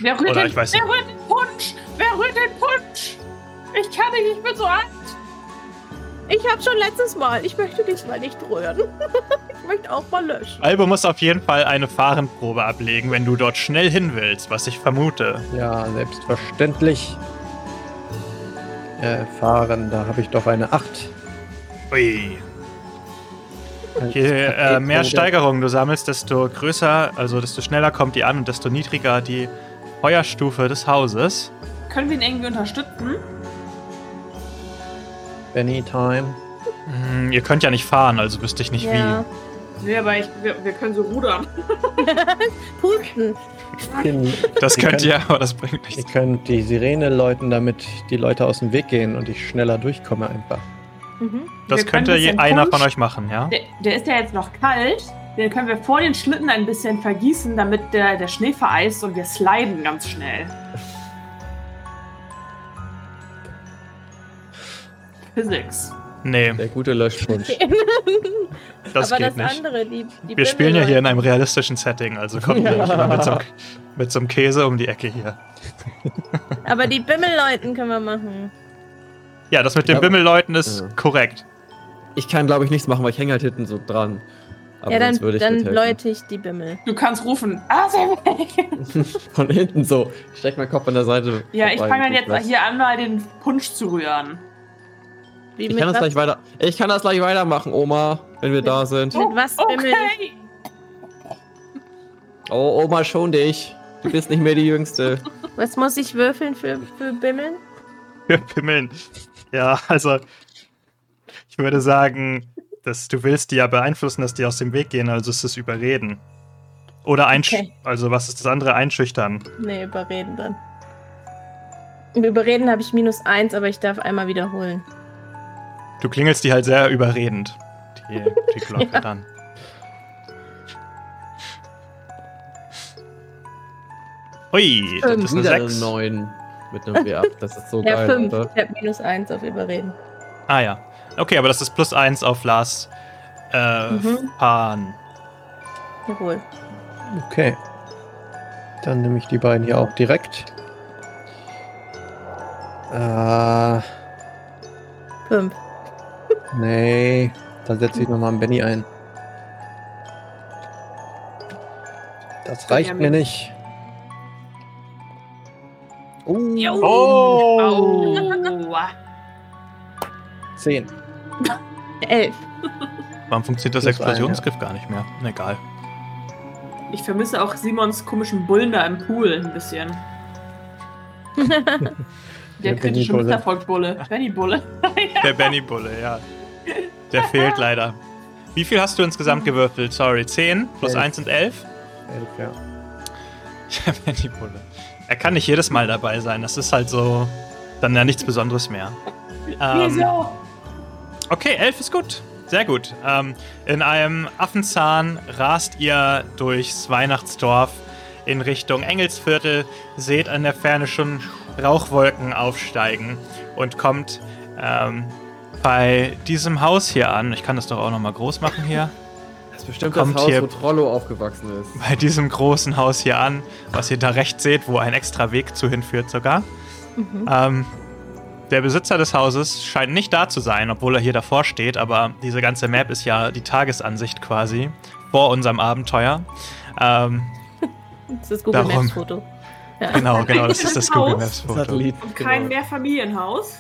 Wer rührt, Oder den, ich weiß wer rührt den Punsch? Wer rührt den Punsch? Ich kann nicht, ich bin so alt. Ich habe schon letztes Mal. Ich möchte diesmal nicht rühren. ich möchte auch mal löschen. Albo muss auf jeden Fall eine Fahrenprobe ablegen, wenn du dort schnell hin willst, was ich vermute. Ja, selbstverständlich. Äh, fahren, da habe ich doch eine 8. Ui. Je äh, mehr. Steigerungen du sammelst, desto größer, also desto schneller kommt die an und desto niedriger die Feuerstufe des Hauses. Können wir ihn irgendwie unterstützen? Anytime. Hm, ihr könnt ja nicht fahren, also wüsste ich nicht ja. Nee, aber ich, wir, wir können so rudern. Pusten. Wie. Das Ihr könnt ihr, aber das bringt ihr nichts. könnt die Sirene läuten, damit die Leute aus dem Weg gehen und ich schneller durchkomme einfach. Mhm. Das könnte ein einer von euch machen, ja? Der, der ist ja jetzt noch kalt. Den können wir vor den Schlitten ein bisschen vergießen, damit der, der Schnee vereist und wir sliden ganz schnell. Physics. Nee, Der gute Löschpunsch. das Aber geht das nicht. andere, die, die Wir spielen ja hier in einem realistischen Setting, also kommt Ja. nicht mit so, einem, mit so einem Käse um die Ecke hier. Aber die Bimmelleuten können wir machen. Ja, das mit den Ja. Bimmelleuten ist Ja. korrekt. Ich kann, glaube ich, nichts machen, weil ich hänge halt hinten so dran. Aber ja, dann, würde ich dann läute ich die Bimmel. Du kannst rufen. Ah, sehr weg. Von hinten so. Ich steck meinen Kopf an der Seite. Ja, ich fange dann jetzt hier an, mal den Punsch zu rühren. Wie Ich mit kann das was, gleich weiter. Ich kann das gleich weitermachen, Oma, wenn wir da sind. Mit was bimmel Okay. Oh, Oma, schon dich. Du bist nicht mehr die Jüngste. Was muss ich würfeln für, für Bimmeln? Wir pimmeln. Ja, also ich würde sagen, dass du willst die ja beeinflussen, dass die aus dem Weg gehen, also ist es überreden. Oder einsch Okay. also was ist das andere? Einschüchtern. Nee, überreden dann. Im Überreden habe ich minus eins, aber ich darf einmal wiederholen. Du klingelst die halt sehr überredend. Die, die Glocke Ja. dann. Ui, das ist eine Wieder eine 6. 9 mit einem W ab. Das ist so Ja, geil, fünf. Alter. Ich habe minus eins auf Überreden. Ah ja. Okay, aber das ist plus 1 auf Lars äh, Mhm. Pan. Jawohl. Okay. Dann nehme ich die beiden hier auch direkt. Äh, Fünf. Nee. Da setze ich nochmal einen Benny ein. Das reicht mir nicht. Uh, Oh! Aua. 10. Elf. Warum funktioniert das ein, Explosionsgriff gar nicht mehr? Egal. Ich vermisse auch Simons komischen Bullen da im Pool ein bisschen. Der Der kritische Benny-Bulle. Misserfolg-Bulle. Benny-Bulle. Der Benny Bulle, ja. Der fehlt leider. Wie viel hast du insgesamt gewürfelt? Sorry, 10 plus Elf. 1 sind 11? 11, ja. Der Benny Bulle. Er kann nicht jedes Mal dabei sein. Das ist halt so dann ja nichts Besonderes mehr. Ähm, Wieso? Okay, 11 ist gut. Sehr gut. Ähm, in einem Affenzahn rast ihr durchs Weihnachtsdorf in Richtung Engelsviertel, seht an der Ferne schon Rauchwolken aufsteigen und kommt ähm, bei diesem Haus hier an. Ich kann das doch auch nochmal groß machen hier. Das ist bestimmt Kommt das Haus, hier- wo Trollo aufgewachsen ist. Bei diesem großen Haus hier an, was ihr da rechts seht, wo ein extra Weg zu hinführt sogar. Mhm. Ähm, der Besitzer des Hauses scheint nicht da zu sein, obwohl er hier davor steht, aber diese ganze Map ist ja die Tagesansicht quasi vor unserem Abenteuer. Ähm, Das ist das Google Darum. Maps Foto. Ja. genau, genau, das ist das Google. Maps Foto. Und kein genau. Mehrfamilienhaus.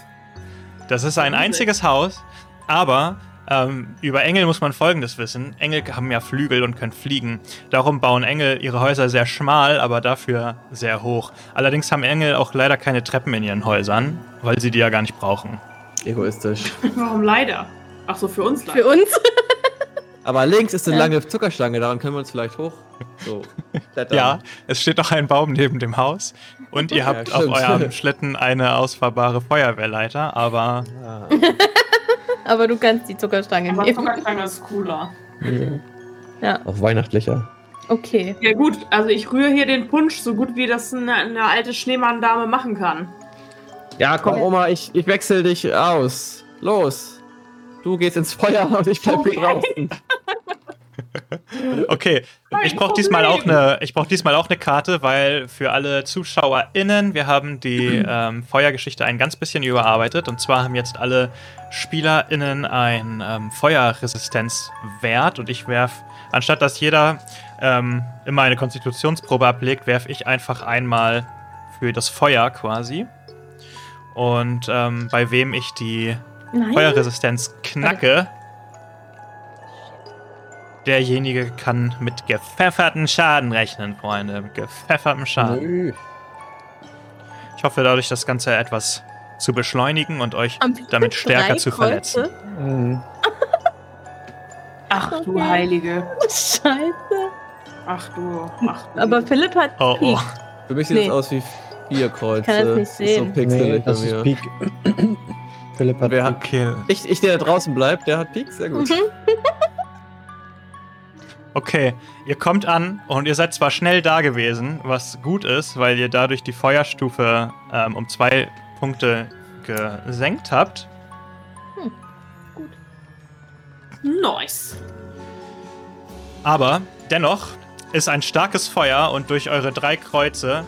Das ist ein einziges Haus, aber ähm, über Engel muss man Folgendes wissen. Engel haben ja Flügel und können fliegen. Darum bauen Engel ihre Häuser sehr schmal, aber dafür sehr hoch. Allerdings haben Engel auch leider keine Treppen in ihren Häusern, weil sie die ja gar nicht brauchen. Egoistisch. Warum leider? Ach so, für uns leider. Für uns. Aber links ist eine lange Zuckerstange, daran können wir uns vielleicht hoch. So. klettern. Ja, es steht noch ein Baum neben dem Haus und ihr habt auf stimmt. eurem Schlitten eine ausfahrbare Feuerwehrleiter, aber Ah. Aber du kannst die Zuckerstange Aber nehmen. Zuckerstange ist cooler. Ja, Auch weihnachtlicher. okay. Ja gut, also ich rühre hier den Punsch so gut wie das eine, eine alte Schneemann-Dame machen kann. Ja, komm, Oma, ich, ich wechsel dich aus. Los. Du gehst ins Feuer und ich bleib hier draußen. okay. Ich brauche diesmal auch eine, ich brauche diesmal auch eine Karte, weil für alle ZuschauerInnen, wir haben die ähm, Feuergeschichte ein ganz bisschen überarbeitet und zwar haben jetzt alle SpielerInnen ein ähm, Feuerresistenzwert und ich werf, anstatt dass jeder ähm, immer eine Konstitutionsprobe ablegt, werf ich einfach einmal für das Feuer quasi. Und ähm, bei wem ich die Nein. Feuerresistenz knacke, derjenige kann mit gepfefferten Schaden rechnen, Freunde. Mit gepfeffertem Schaden. Nö. Ich hoffe dadurch das Ganze etwas zu beschleunigen und euch damit stärker zu verletzen. Mhm. Ach du Okay. Heilige. Scheiße. Ach du. Ach du. Aber Philipp hat Oh, oh. Peak. Für mich sieht Nee. es aus wie vier Kreuze. Ich kann das nicht Ist so sehen. Nee, pixelig das ist. Peak. Philipp hat Wer hat Okay. ich, ich, der da draußen bleibt, der hat Peak, sehr gut. Mhm. Okay, ihr kommt an und ihr seid zwar schnell da gewesen, was gut ist, weil ihr dadurch die Feuerstufe ähm, um zwei Punkte gesenkt habt. Nice. Aber dennoch ist ein starkes Feuer und durch eure drei Kreuze,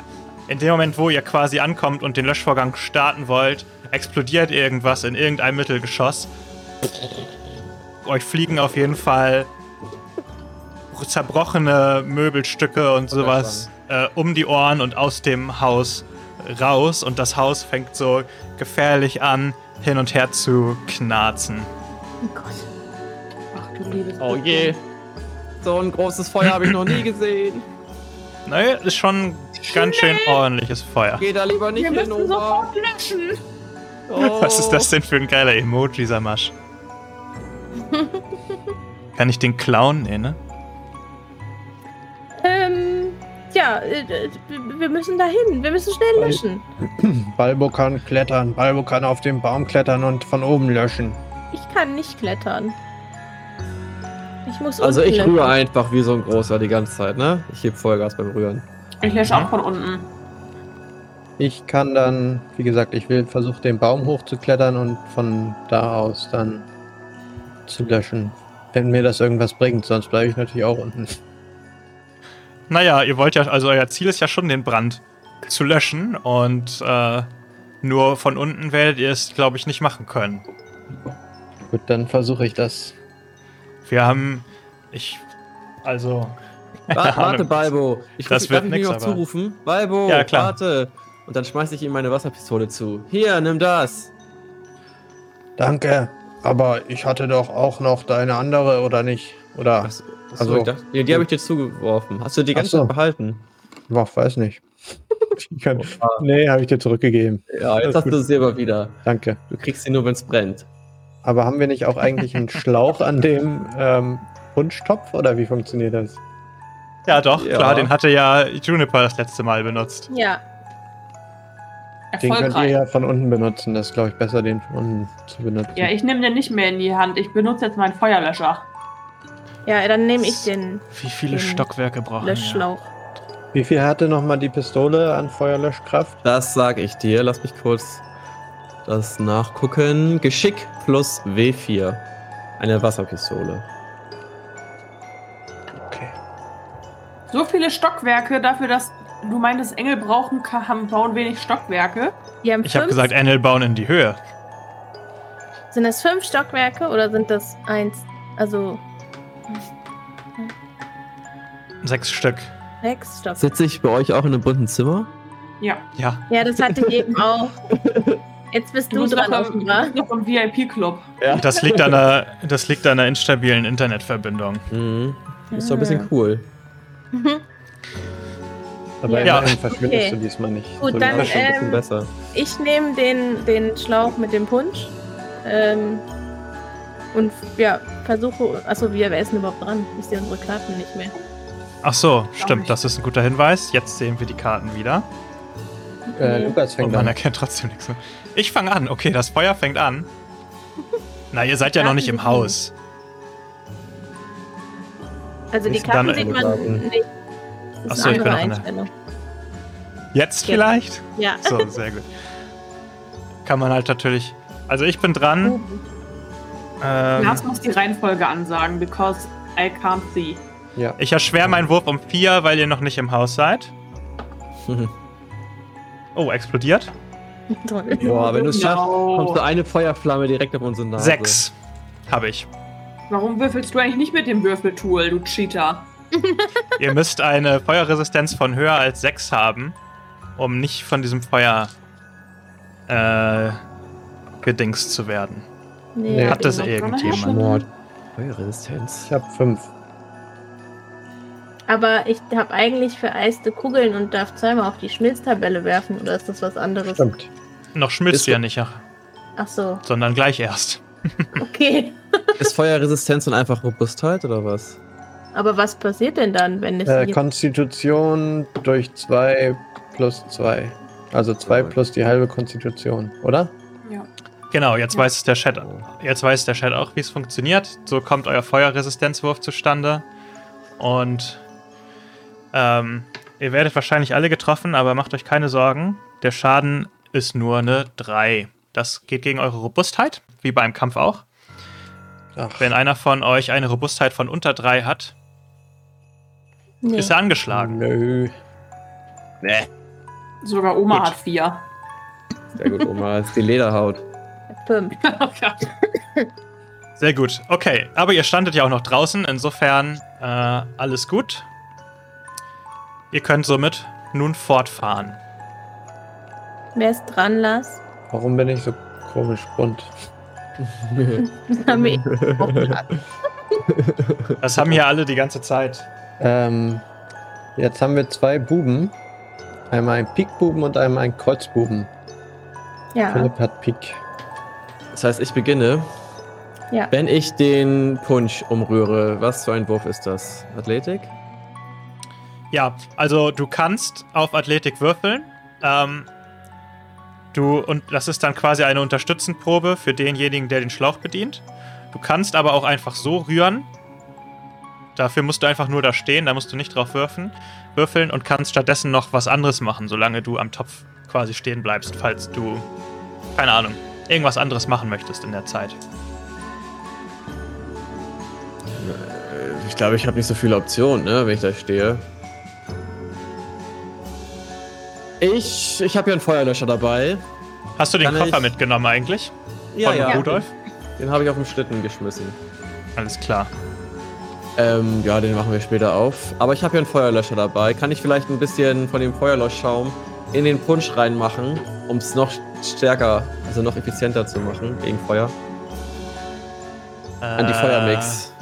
in dem Moment, wo ihr quasi ankommt und den Löschvorgang starten wollt, explodiert irgendwas in irgendeinem Mittelgeschoss. Euch fliegen auf jeden Fall zerbrochene Möbelstücke und sowas äh, um die Ohren und aus dem Haus raus. Und das Haus fängt so gefährlich an, hin und her zu knarzen. Oh Gott. Ach du liebes Oh je. So ein großes Feuer habe ich noch nie gesehen. Naja, ist schon ganz schön ordentliches Feuer. Geh da lieber nicht Wir hin, müssen Oma. sofort löschen. Oh. Was ist das denn für ein geiler Emoji, Samasch? Kann ich den klauen? Nee, ne? Ähm, ja, äh, äh, wir müssen dahin. Wir müssen schnell löschen. Balbo kann klettern. Balbo kann auf den Baum klettern und von oben löschen. Ich kann nicht klettern. Ich muss Also ich löschen. rühre einfach wie so ein großer die ganze Zeit, ne? Ich heb Vollgas beim Rühren. Ich lösche auch von unten. Ich kann dann, wie gesagt, ich will versuchen, den Baum hochzuklettern und von da aus dann zu löschen. Wenn mir das irgendwas bringt, sonst bleibe ich natürlich auch unten. Naja, ihr wollt ja, also euer Ziel ist ja schon, den Brand zu löschen und äh, nur von unten werdet ihr es, glaube ich, nicht machen können. Gut, dann versuche ich das. Wir haben, ich, also, Wa warte, Ahnung. Balbo. Ich Das wird darf ich nix, mir noch aber- zurufen? Balbo, Ja, klar. warte. Und dann schmeiße ich ihm meine Wasserpistole zu. Hier, nimm das. Danke. Aber ich hatte doch auch noch deine andere, oder nicht? Oder? Achso, Also- ich dachte, die, die habe ich dir zugeworfen. Hast du die ganze. Zeit behalten? Boah, weiß nicht. Ich kann, nee, habe ich dir zurückgegeben. Ja, jetzt hast gut. du sie aber wieder. Danke. Du kriegst sie nur, wenn es brennt. Aber haben wir nicht auch eigentlich einen Schlauch an dem ähm, Wunschtopf oder wie funktioniert das? ja doch, Ja. klar, den hatte ja Juniper das letzte Mal benutzt. Ja, Den könnt ihr ja von unten benutzen. Das ist, glaube ich, besser, den von unten zu benutzen. Ja, ich nehme den nicht mehr in die Hand. Ich benutze jetzt meinen Feuerlöscher. Ja, dann nehme ich den Wie viele Den Stockwerke brauchen wir? Löschschlauch. Wie viel hatte nochmal die Pistole an Feuerlöschkraft? Das sag ich dir. Lass mich kurz das nachgucken. Geschick plus W4. Eine Wasserpistole. Okay. So viele Stockwerke dafür, dass du meintest, Engel brauchen, haben, bauen wenig Stockwerke. Ich habe gesagt, Enel bauen in die Höhe. sind das fünf Stockwerke oder sind das eins, also Sechs Stück. sechs Stockwerke? Sitze ich bei euch auch in einem bunten Zimmer? Ja. Ja. Ja, das hatte ich eben auch. Jetzt bist Du du bist dran, noch im, offenbar. noch im VIP-Club. Ja. Das liegt an einer, das liegt an einer instabilen Internetverbindung. Mhm. Ist doch ein bisschen cool. Mhm. Aber Ja. immerhin verschwindest Okay. du diesmal nicht. Gut, so dann, Das ist schon ein Ähm, bisschen besser. Ich nehme den, den Schlauch mit dem Punsch. Ähm, und ja, versuche. Achso, wir, wer ist denn überhaupt dran? Ich sehe unsere Karten nicht mehr. Ach so, stimmt, das ist ein guter Hinweis. Jetzt sehen wir die Karten wieder. äh, Nee. Lukas Und fängt man an. erkennt trotzdem nichts mehr. Ich fange an. Okay, das Feuer fängt an. Na, ihr seid ja noch nicht im Haus. Also die Ist dann Karten sieht man Karten? nicht. Das ist Achso, eine ich bin andere noch in der- Einstellung. Jetzt Ja. vielleicht? Ja. So, sehr gut. Kann man halt natürlich. Also ich bin dran. Ähm, Lars muss die Reihenfolge ansagen, because I can't see. Ja. ich erschwere meinen Wurf um vier, weil ihr noch nicht im Haus seid. Oh, explodiert. Toll. Boah, wenn du es schaffst, No. kommst du eine Feuerflamme direkt auf unsere Nase. Sechs habe ich. Warum würfelst du eigentlich nicht mit dem Würfeltool, du Cheater? Ihr müsst eine Feuerresistenz von höher als 6 haben, um nicht von diesem Feuer äh, gedingst zu werden. Nee, Hat das irgendjemand? Feuerresistenz. Ich habe fünf. Aber ich habe eigentlich vereiste Kugeln und darf zweimal auf die Schmilztabelle werfen. Oder ist das was anderes? Stimmt. Noch schmilzt du ja nicht, ach, Ach so, sondern gleich erst. okay. Ist Feuerresistenz und einfach Robustheit oder was? Aber was passiert denn dann, wenn es Äh, Konstitution durch 2 plus 2. Also 2 Ja. plus die halbe Konstitution, oder? Ja. Genau, jetzt Ja. weiß der Chat, jetzt weiß der Chat auch, wie es funktioniert. So kommt euer Feuerresistenzwurf zustande. und ähm, ihr werdet wahrscheinlich alle getroffen, aber macht euch keine Sorgen. Der Schaden ist nur eine 3. Das geht gegen eure Robustheit, wie beim Kampf auch. Ach, Wenn einer von euch eine Robustheit von unter 3 hat, Nee. ist er angeschlagen. nö. Sogar Oma Gut. hat vier. Sehr gut, Oma. Ist die Lederhaut. Fünf. Oh Gott. Sehr gut. Okay, aber ihr standet ja auch noch draußen, insofern äh, alles gut. Ihr könnt somit nun fortfahren. Wer ist dran, Lars? Warum bin ich so komisch bunt? Das haben wir auch gesagt. Das haben hier alle die ganze Zeit. Ähm, jetzt haben wir zwei Buben. Einmal ein Pikbuben und einmal ein Kreuzbuben. Ja. Philipp hat Pik. Das heißt, ich beginne. Ja. Wenn ich den Punsch umrühre, was für ein Wurf ist das? Athletik? Ja, also du kannst auf Athletik würfeln. Ähm, du, und das ist dann quasi eine Unterstützenprobe für denjenigen, der den Schlauch bedient. Du kannst aber auch einfach so rühren. Dafür musst du einfach nur da stehen, da musst du nicht drauf würfeln, würfeln und kannst stattdessen noch was anderes machen, solange du am Topf quasi stehen bleibst, falls du, keine Ahnung, irgendwas anderes machen möchtest in der Zeit. Äh, Ich glaube, ich habe nicht so viele Optionen, ne, wenn ich da stehe. Ich, ich habe ja einen Feuerlöscher dabei. Hast du den Kann Koffer ich- mitgenommen eigentlich? Ja, Von ja. Rudolf? Den habe ich auf den Schlitten geschmissen. Alles klar. Ähm, ja, den machen wir später auf. Aber ich habe ja einen Feuerlöscher dabei. Kann ich vielleicht ein bisschen von dem Feuerlöschschaum in den Punsch reinmachen, um es noch stärker, also noch effizienter zu machen gegen Feuer? An die Äh, Feuermix.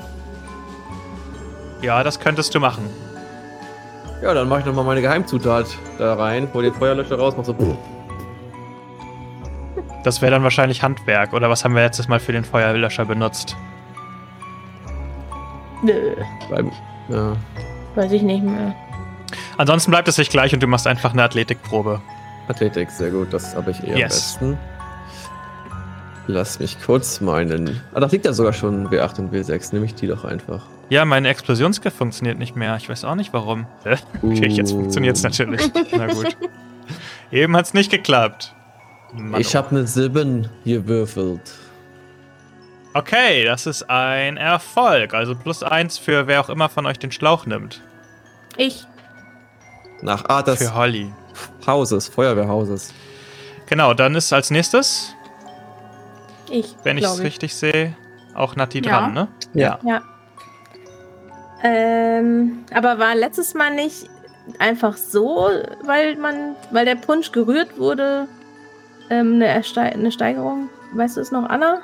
Ja, das könntest du machen. Ja, dann mache ich nochmal meine Geheimzutat da rein, hol den Feuerlöscher raus, mach so. Das wäre dann wahrscheinlich Handwerk. Oder was haben wir letztes Mal für den Feuerlöscher benutzt? Nö, Beim, ja. weiß ich nicht mehr. Ansonsten bleibt es sich gleich und du machst einfach eine Athletikprobe. Athletik, sehr gut, das habe ich eher Yes. am besten. Lass mich kurz meinen. Ah, da liegt ja sogar schon W8 und W6. Nehme ich die doch einfach. Ja, meine Explosionsgift funktioniert nicht mehr. Ich weiß auch nicht warum. Hä? Okay, jetzt funktioniert es natürlich. Na gut. Eben hat es nicht geklappt. Mann, Ich habe eine 7 gewürfelt. Okay, das ist ein Erfolg. Also plus eins für wer auch immer von euch den Schlauch nimmt. Ich. Nach Art des Für Holly. Hauses, Feuerwehrhauses. Genau, dann ist als nächstes, Ich. wenn ich es richtig sehe, auch Nati Ja. dran, ne? Ja. Ja. Ähm, aber war letztes Mal nicht einfach so, weil man, weil der Punsch gerührt wurde, ähm, eine, Erste eine Steigerung? Weißt du es noch, Anna?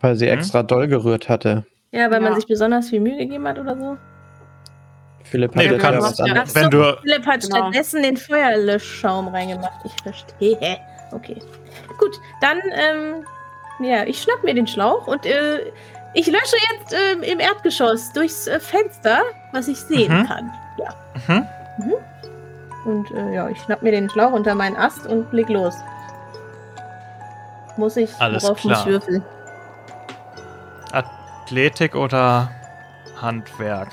Weil sie Mhm. extra doll gerührt hatte. Ja, weil man Ja. sich besonders viel Mühe gegeben hat oder so? Philipp Nee, hat ja kannst- was Ja. anderes. Wenn du- Philipp hat Genau. stattdessen den Feuerlöschschaum reingemacht. Ich verstehe. Okay. Gut, dann, ähm, ja, ich schnapp mir den Schlauch und äh, ich lösche jetzt ähm, im Erdgeschoss durchs äh, Fenster, was ich sehen Mhm. kann. Ja. Mhm. Und äh, ja, ich schnapp mir den Schlauch unter meinen Ast und leg los. Muss ich, Alles worauf muss ich klar. würfeln? Athletik oder Handwerk?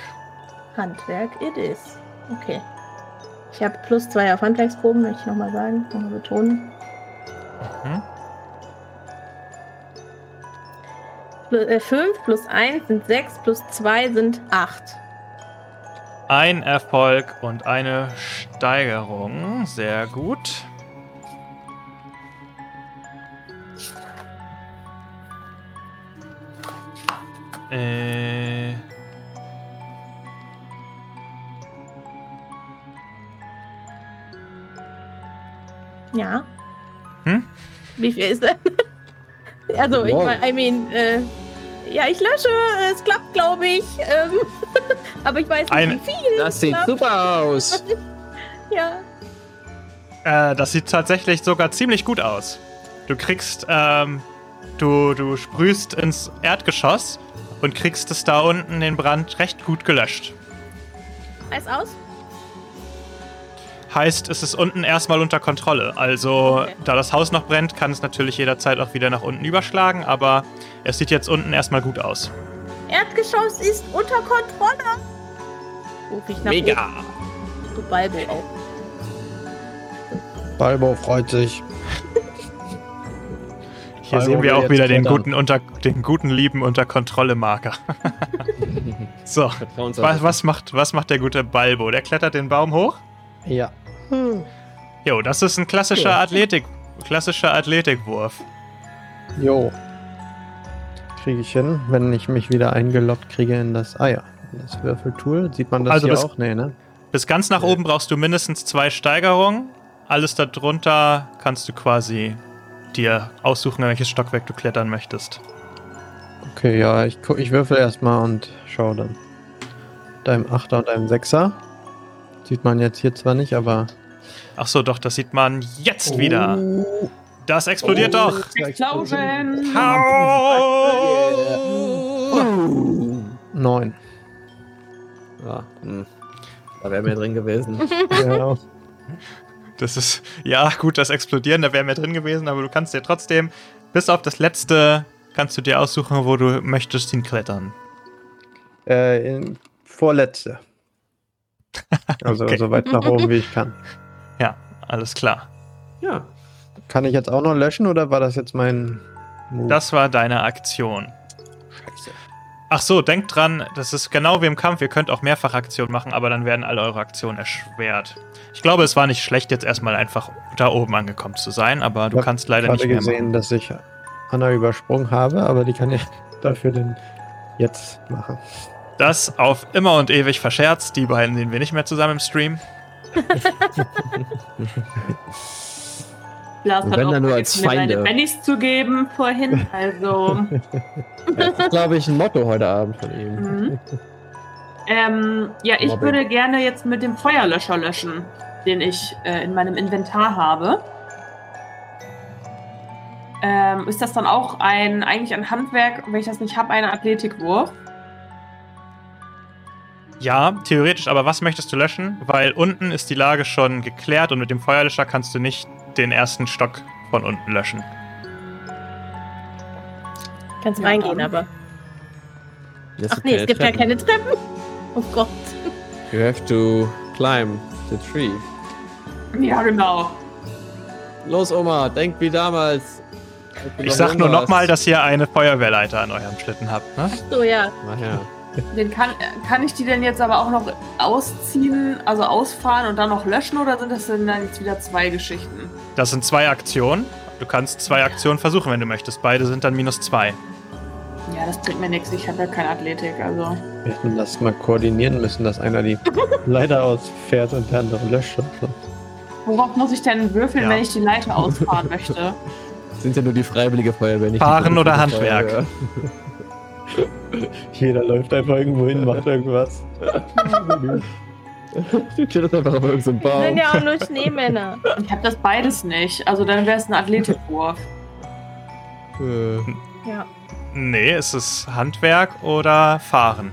Handwerk it is. Okay. Ich habe plus zwei auf Handwerksproben, möchte ich nochmal sagen, nochmal betonen. Mhm. Pl- äh, 5 plus 1 sind 6, plus 2 sind 8. Ein Erfolg und eine Steigerung. Sehr gut. Äh, Ja. Hm? Wie viel ist das? Also, ich meine, I mean, äh, ja, ich lösche, es klappt, glaube ich. Ähm, aber ich weiß nicht, wie viel. Das sieht klappt. super aus. Ja. äh, das sieht tatsächlich sogar ziemlich gut aus. Du kriegst, ähm, du, du sprühst ins Erdgeschoss und kriegst es da unten den Brand recht gut gelöscht. Weiß aus? Heißt, es ist unten erstmal unter Kontrolle. Also, Okay. da das Haus noch brennt, kann es natürlich jederzeit auch wieder nach unten überschlagen, aber es sieht jetzt unten erstmal gut aus. Erdgeschoss ist unter Kontrolle. Ruf ich nach Mega. oben. Du Balbo auch. Balbo freut sich. Hier Balbo sehen wir auch wieder den guten, unter, den guten lieben unter Kontrolle Marker. so, was, was, macht, was macht der gute Balbo? Der klettert den Baum hoch? Ja. Jo, das ist ein klassischer Ja. Athletik, klassischer Athletikwurf. Jo. Kriege ich hin, wenn ich mich wieder eingeloggt kriege in das. Ah ja, das Würfeltool. Sieht man das Also hier das- auch? Nee, ne? Bis ganz nach oben brauchst du mindestens zwei Steigerungen. Alles darunter kannst du quasi dir aussuchen, in welches Stockwerk du klettern möchtest. Okay, ja, ich, ich würfel erstmal und schau dann. Mit einem Achter und einem Sechser. Sieht man jetzt hier zwar nicht, aber. Ach so, doch, das sieht man jetzt wieder. Oh, Das explodiert Oh. doch. Explosion! Neun. Ja, hm. Da wäre mehr drin gewesen. ja. Das ist, ja, gut, das Explodieren, da wäre mehr drin gewesen, aber du kannst dir trotzdem, bis auf das letzte, kannst du dir aussuchen, wo du möchtest hinklettern. Äh, in, vorletzte. Also Okay. so weit nach oben wie ich kann. Ja, alles klar. Ja. Kann ich jetzt auch noch löschen oder war das jetzt mein Move? Das war deine Aktion. Scheiße. Ach so, denkt dran, das ist genau wie im Kampf. Ihr könnt auch Mehrfachaktionen machen, aber dann werden alle eure Aktionen erschwert. Ich glaube, es war nicht schlecht, jetzt erstmal einfach da oben angekommen zu sein, aber du Ich kannst leider nicht mehr gesehen, machen. dass ich Anna übersprungen habe, aber die kann ich dafür denn jetzt machen. Das auf immer und ewig verscherzt. Die beiden sehen wir nicht mehr zusammen im Stream. Lars hat wenn auch nur als Feinde. seine Bennys zu geben vorhin. Also, Das ist, glaube ich, ein Motto heute Abend von ihm. mhm. ähm, ja, ich Mobbing. würde gerne jetzt mit dem Feuerlöscher löschen, den ich äh, in meinem Inventar habe. Ähm, ist das dann auch ein, eigentlich ein Handwerk, wenn ich das nicht habe, ein Athletikwurf? Ja, theoretisch, aber was möchtest du löschen? Weil unten ist die Lage schon geklärt und mit dem Feuerlöscher kannst du nicht den ersten Stock von unten löschen. Kannst Ja, reingehen, dann. aber. Das Ach nee, es gibt ja keine Treppen. Oh Gott. You have to climb the tree. Ja, genau. Los, Oma, denk wie damals. Ich noch sag nur nochmal, dass ihr eine Feuerwehrleiter an eurem Schlitten habt, ne? So, ja. Ach ja. Den kann, kann ich die denn jetzt aber auch noch ausziehen, also ausfahren und dann noch löschen oder sind das denn dann jetzt wieder zwei Geschichten? Das sind zwei Aktionen. Du kannst zwei Aktionen versuchen, wenn du möchtest. Beide sind dann minus zwei. Ja, das bringt mir nichts. Ich habe ja keine Athletik, also. Wir hätten das mal koordinieren müssen, dass einer die Leiter ausfährt und der andere löscht. Worauf muss ich denn würfeln, Ja. wenn ich die Leiter ausfahren möchte? Sind ja nur die Freiwillige Feuerwehr, nicht Fahren die oder Handwerk? Jeder läuft einfach irgendwo hin, macht irgendwas. Du klettert einfach auf irgendeinen Das sind Baum. ja auch nur Schneemänner. Ich habe das beides nicht. Also dann wäre es ein Athletikwurf. Äh, Ja. Nee, es ist Handwerk oder Fahren.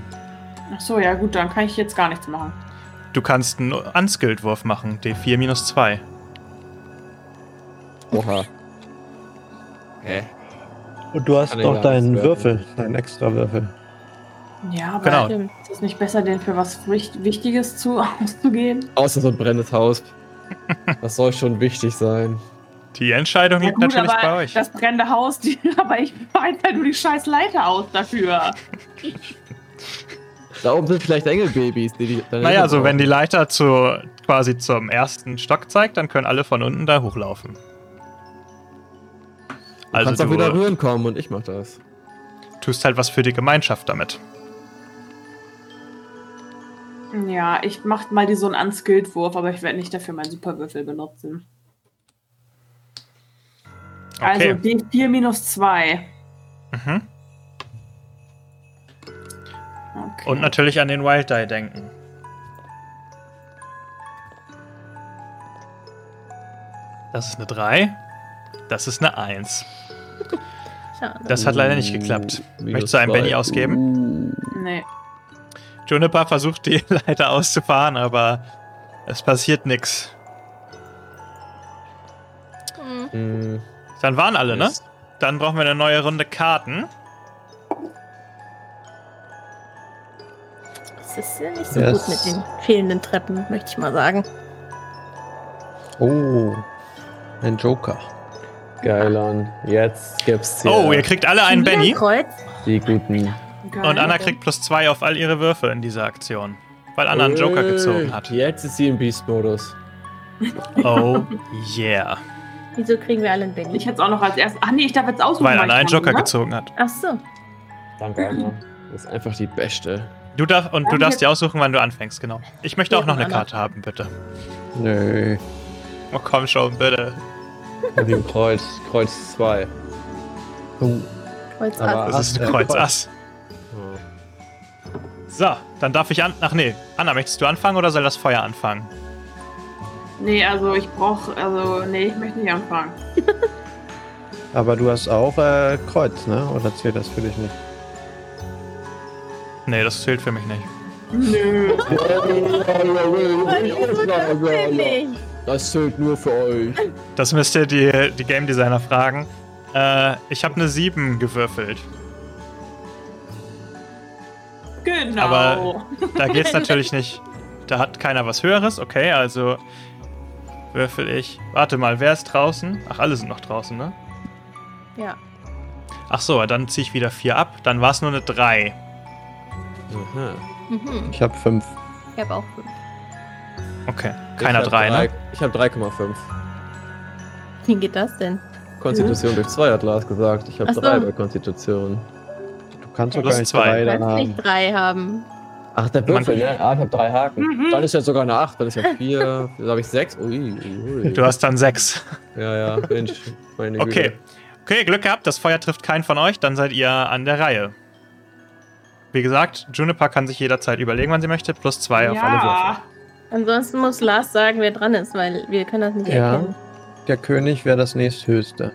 Ach so, ja gut, dann kann ich jetzt gar nichts machen. Du kannst einen Unskilled-Wurf machen. D4 minus 2. Oha. Hä? Und du hast noch deinen Würfel, deinen extra Würfel. Ja, aber Genau. Stimmt. ist es nicht besser, den für was Wicht- Wichtiges zu, auszugeben? Außer so ein brennendes Haus. Das soll schon wichtig sein. Die Entscheidung liegt natürlich bei euch. das brennende Haus, die, aber ich weiß halt nur die scheiß Leiter aus dafür. Da oben sind vielleicht Engelbabys, die die. deine Naja, also wenn die. Leiter zu, quasi zum ersten Stock zeigt, dann können alle von unten da hochlaufen. Du Also kannst auch du wieder rühren kommen und ich mach das. tust halt was für die Gemeinschaft damit. Ja, ich mach mal die so einen Unskilled-Wurf, aber ich werde nicht dafür meinen Superwürfel benutzen. Okay. Also D4 minus 2. Mhm. Okay. Und natürlich an den Wild Die denken. Das ist eine 3. Das ist eine 1. Schade. Das hat leider nicht geklappt. Möchtest du einen Benny ausgeben? Nee. Juniper versucht die Leiter auszufahren, aber es passiert nichts. Hm. Hm, Dann waren alle, ne? Dann brauchen wir eine neue Runde Karten. ist ja nicht so Yes. gut mit den fehlenden Treppen, möchte ich mal sagen. Oh, ein Joker. Geilon. Jetzt gibt's hier Oh, ihr kriegt alle einen Benny. Kreuz. die guten. Geil. Und Anna kriegt plus zwei auf all ihre Würfe in dieser Aktion. Weil Anna einen Joker Äh, gezogen hat. Jetzt ist sie im Beast-Modus. Oh yeah. Wieso kriegen wir alle einen Benny? Ich hätte es auch noch als erstes. Ach nee, ich darf jetzt aussuchen. Weil Anna einen Joker oder? gezogen hat. Ach so. Danke, Anna. Das ist einfach die Beste. Du darf, und du darfst dir aussuchen, wann du anfängst, genau. Ich möchte auch noch eine. Karte haben, bitte. Nö. Oh, komm schon, bitte. Mit dem Kreuz. Kreuz 2. Oh, Kreuz Ass. Das ist ein Kreuz Kreuz. Ass. So, dann darf ich an. Ach nee, Anna, möchtest du anfangen oder soll das Feuer anfangen? Nee, also ich brauche. Also, nee, ich möchte nicht anfangen. aber du hast auch äh, Kreuz, ne? Oder zählt das für dich nicht? Nee, das zählt für mich nicht. Nö. Das zählt nur für euch. Das müsst ihr die, die Game Designer fragen. Äh, ich habe eine 7 gewürfelt. Genau. Aber- Da geht's natürlich nicht. Da hat keiner was Höheres. Okay, also würfel ich. Warte mal, wer ist draußen? Ach, alle sind noch draußen, ne? Ja. Ach so, dann ziehe ich wieder 4 ab. Dann war es nur eine 3. Aha. Mhm. Ich habe fünf. Ich habe auch fünf. Okay, keiner Ich hab 3, drei- ne? Ich habe 3,5. Wie geht das denn? Konstitution durch 2 hat Lars gesagt. Ich habe Ach so. 3 bei Konstitution. Du kannst Plus gar nicht zwei. drei Du haben. nicht drei haben. Ach, der Würfel, ne? Ah, ich habe 3 Haken. Mhm. Dann ist ja sogar eine 8, dann ist ja 4. Dann habe ich 6. Ui, ui, ui. Du hast dann 6. Ja, ja, Mensch. Meine Okay. Güte. Okay, Glück gehabt, das Feuer trifft keinen von euch, dann seid ihr an der Reihe. Wie gesagt, Juniper kann sich jederzeit überlegen, wann sie möchte, plus 2 auf alle Würfel. ja. Ansonsten muss Lars sagen, wer dran ist, weil wir können das nicht Ja. erkennen. Der König wäre das nächsthöchste